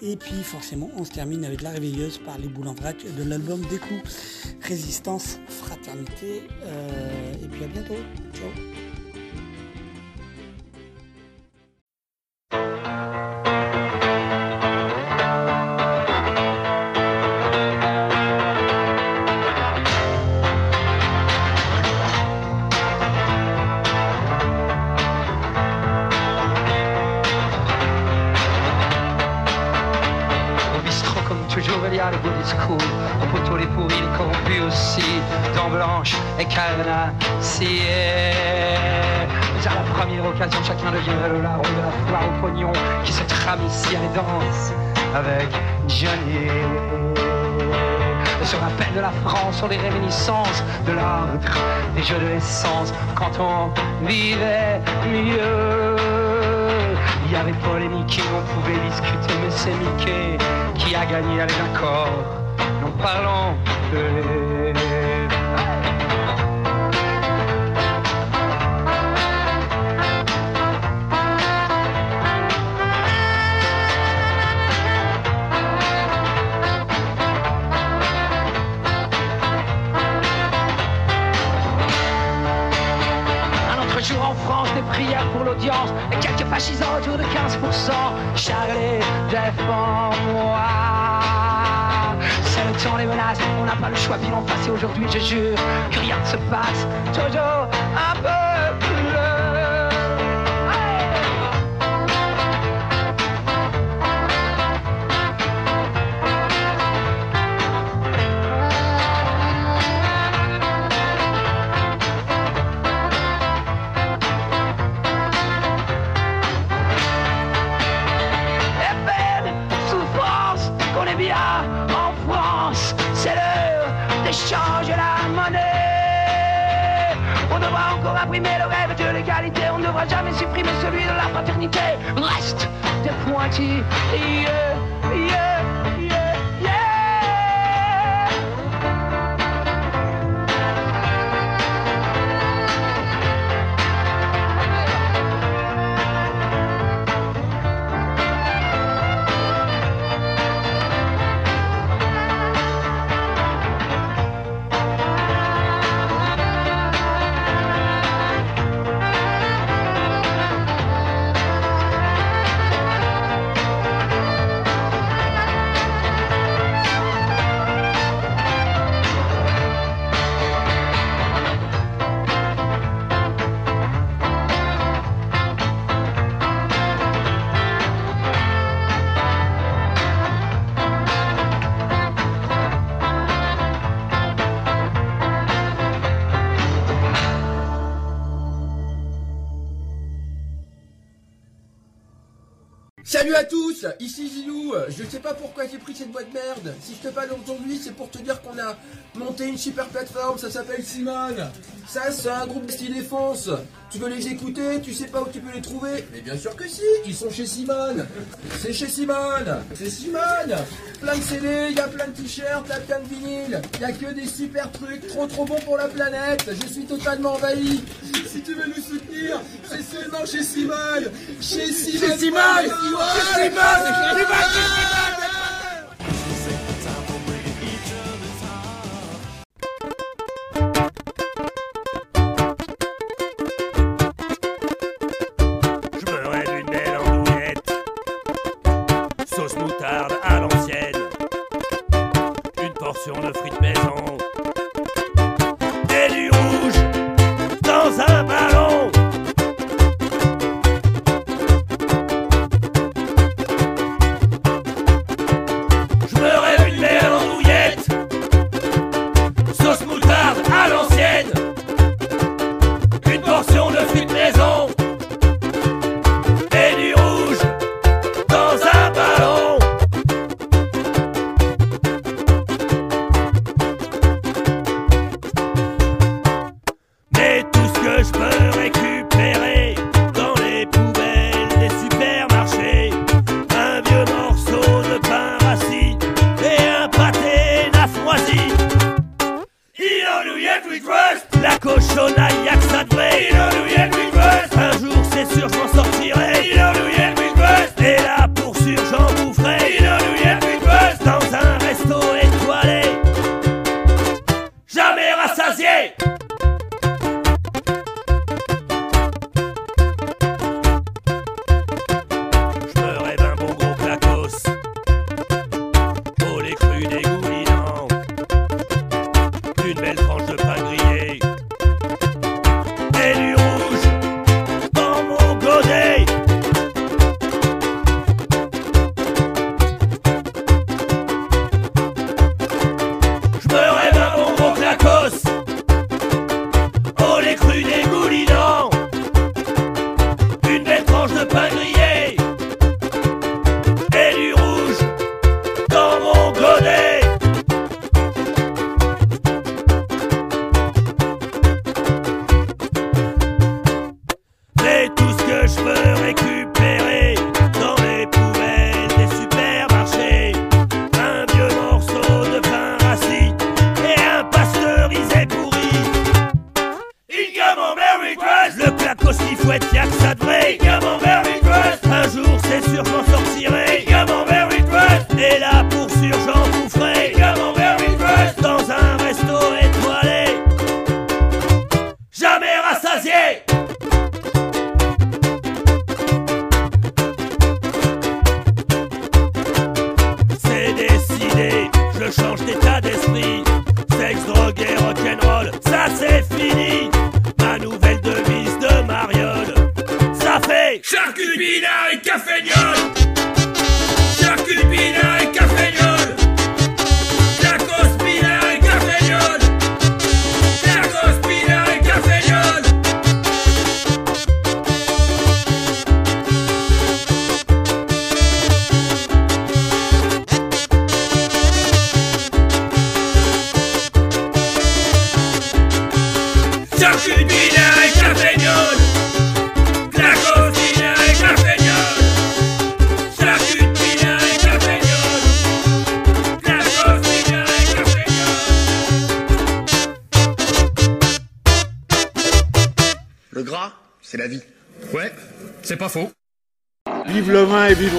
Et puis, forcément, on se termine avec La Réveilleuse par les boules en vrac de l'album Des coups. Résistance, fraternité. Euh, et puis à bientôt. Ciao. Et à la première occasion, chacun devient le larron de la foire au pognon qui se trame ici à les danse avec Johnny. Se rappelle de la France sur les réminiscences de l'ordre des jeux de l'essence quand on vivait mieux. Il y avait polémique, on pouvait discuter, mais c'est Mickey qui a gagné, allez d'accord. En parlant de fascisants autour de 15%. Charlie, défends-moi. C'est le temps des menaces, on n'a pas le choix, bilan passé aujourd'hui, je jure que rien ne se passe. Toujours supprimer celui de la fraternité. Reste des pointillés. Salut à tous, ici Zilou. Je sais pas pourquoi j'ai pris cette boîte de merde. Si je te parle aujourd'hui, c'est pour te dire qu'on a monté une super plateforme, ça s'appelle Simone. Ça, c'est un groupe de style défense. Tu veux les écouter, tu sais pas où tu peux les trouver Mais bien sûr que si, ils sont chez Simone. C'est chez Simone. C'est Simone. Plein de CD, il y a plein de t-shirts, il y a plein de vinyles. Il y a que des super trucs, trop trop bons pour la planète. Je suis totalement envahi. Si tu veux nous soutenir, c'est seulement chez Simone. Chez Simone. Chez Simone. Chez Simone. Je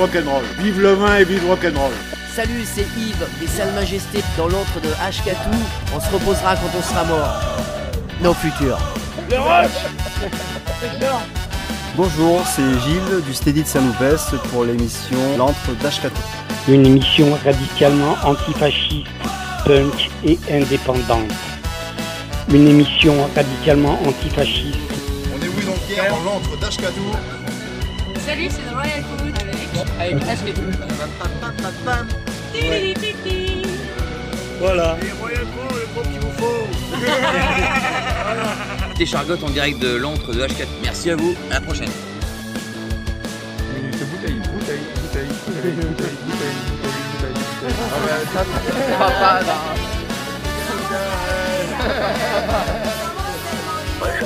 rock'n'roll. Vive le vin et vive rock'n'roll. Salut, c'est Yves des Salles Majestés dans l'antre de Hkatou. On se reposera quand on sera mort. Nos futurs. Le rock Bonjour, c'est Gilles du Steady de Saint-Loupès pour l'émission L'antre d'Ashkatou. Une émission radicalement antifasciste, punk et indépendante. Une émission radicalement antifasciste. On est où donc hier dans l'antre d'Ashkatou Salut, c'est Royal avec, tout. Voilà. Des chargottes en direct de l'antre de H4. Merci à vous, à la prochaine. Ouais, c'est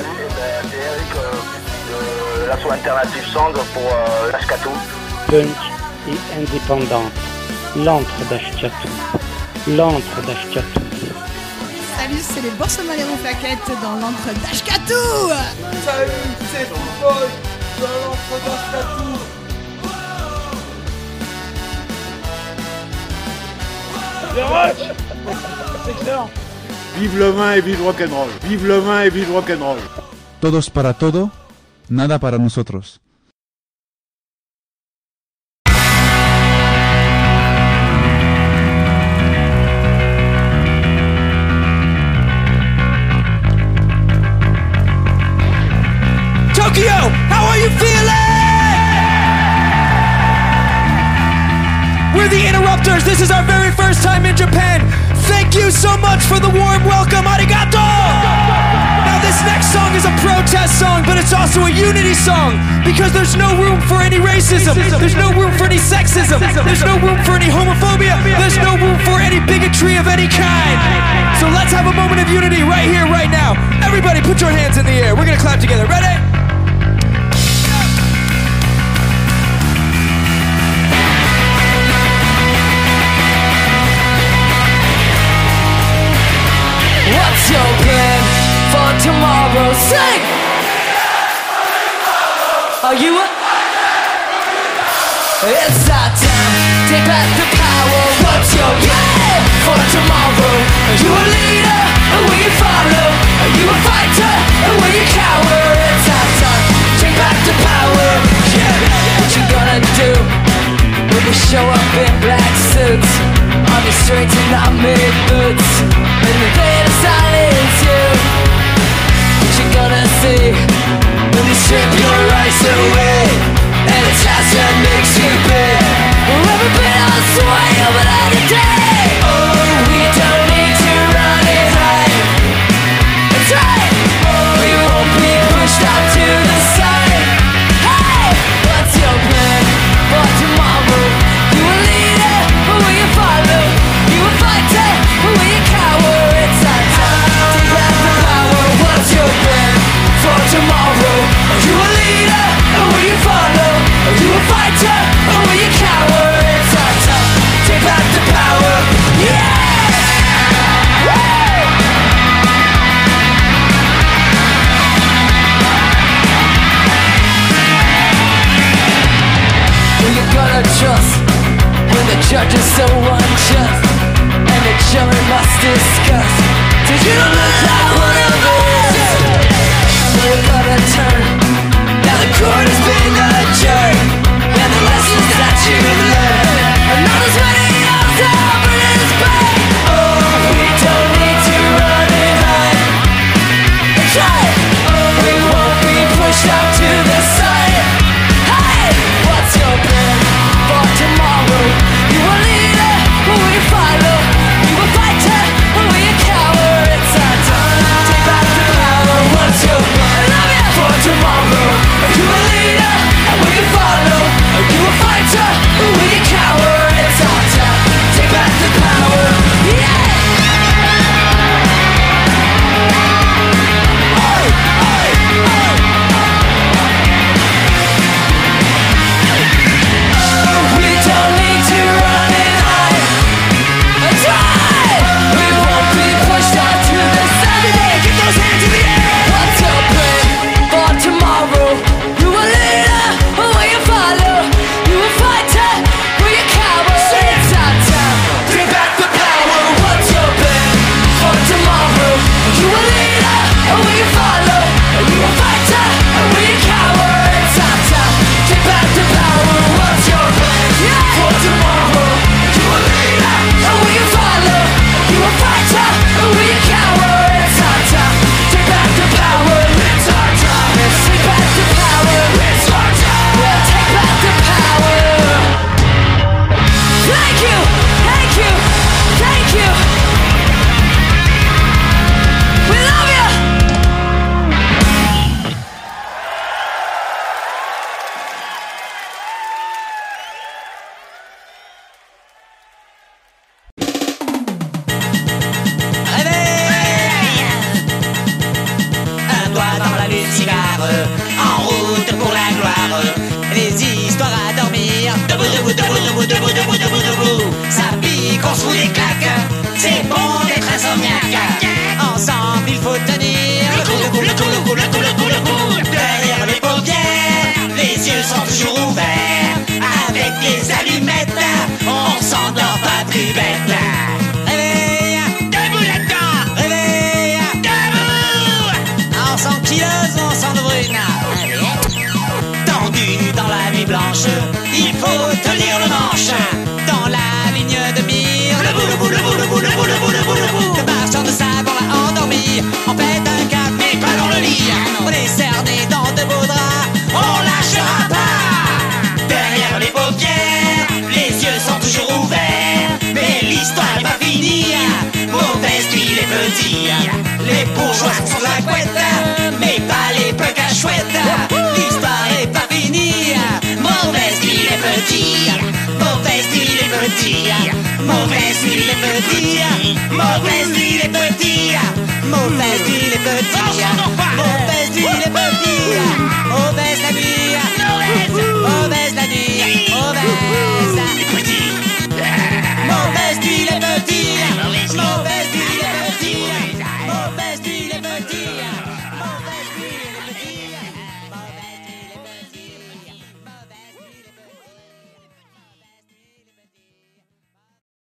c'est Eric euh, de l'asso Alternative Song pour euh, l'Ashkatou. Punk et indépendante. L'antre d'Ashkatou. L'antre d'Ashkatou. Salut, c'est les Boursemaliers en plaquette dans l'antre d'Ashkatou Salut, c'est Football dans l'entre d'Ashkatou. Le rock C'est excellent Vive le vin et vive rock'n'roll. Vive le vin et vive rock'n'roll. Todos para todo, nada para nosotros. Tokyo, how are you feeling? We're the Interrupters. This is our very first time in Japan. Thank you so much for the warm welcome. Arigato! Now, this next song is a protest song, but it's also a unity song because there's no room for any racism. There's no room for any sexism. There's no room for any homophobia. There's no room for any bigotry of any kind. So let's have a moment of unity right here, right now. Everybody, put your hands in the air. We're gonna clap together. Ready? Your plan for tomorrow? Sing! Are you a... It's our time, take back the power What's your plan for tomorrow? Are you a leader, or will you follow? Are you a fighter, or will you cower? It's our time, take back the power Yeah, what you gonna do? When we show up in black suits On the streets in our mid boots And the day to silence you What you gonna see? When they strip your rights away And the task that makes you pay. We've ever been on sway over the day Oh, tomorrow? Are you a leader, or will you follow? Are you a fighter,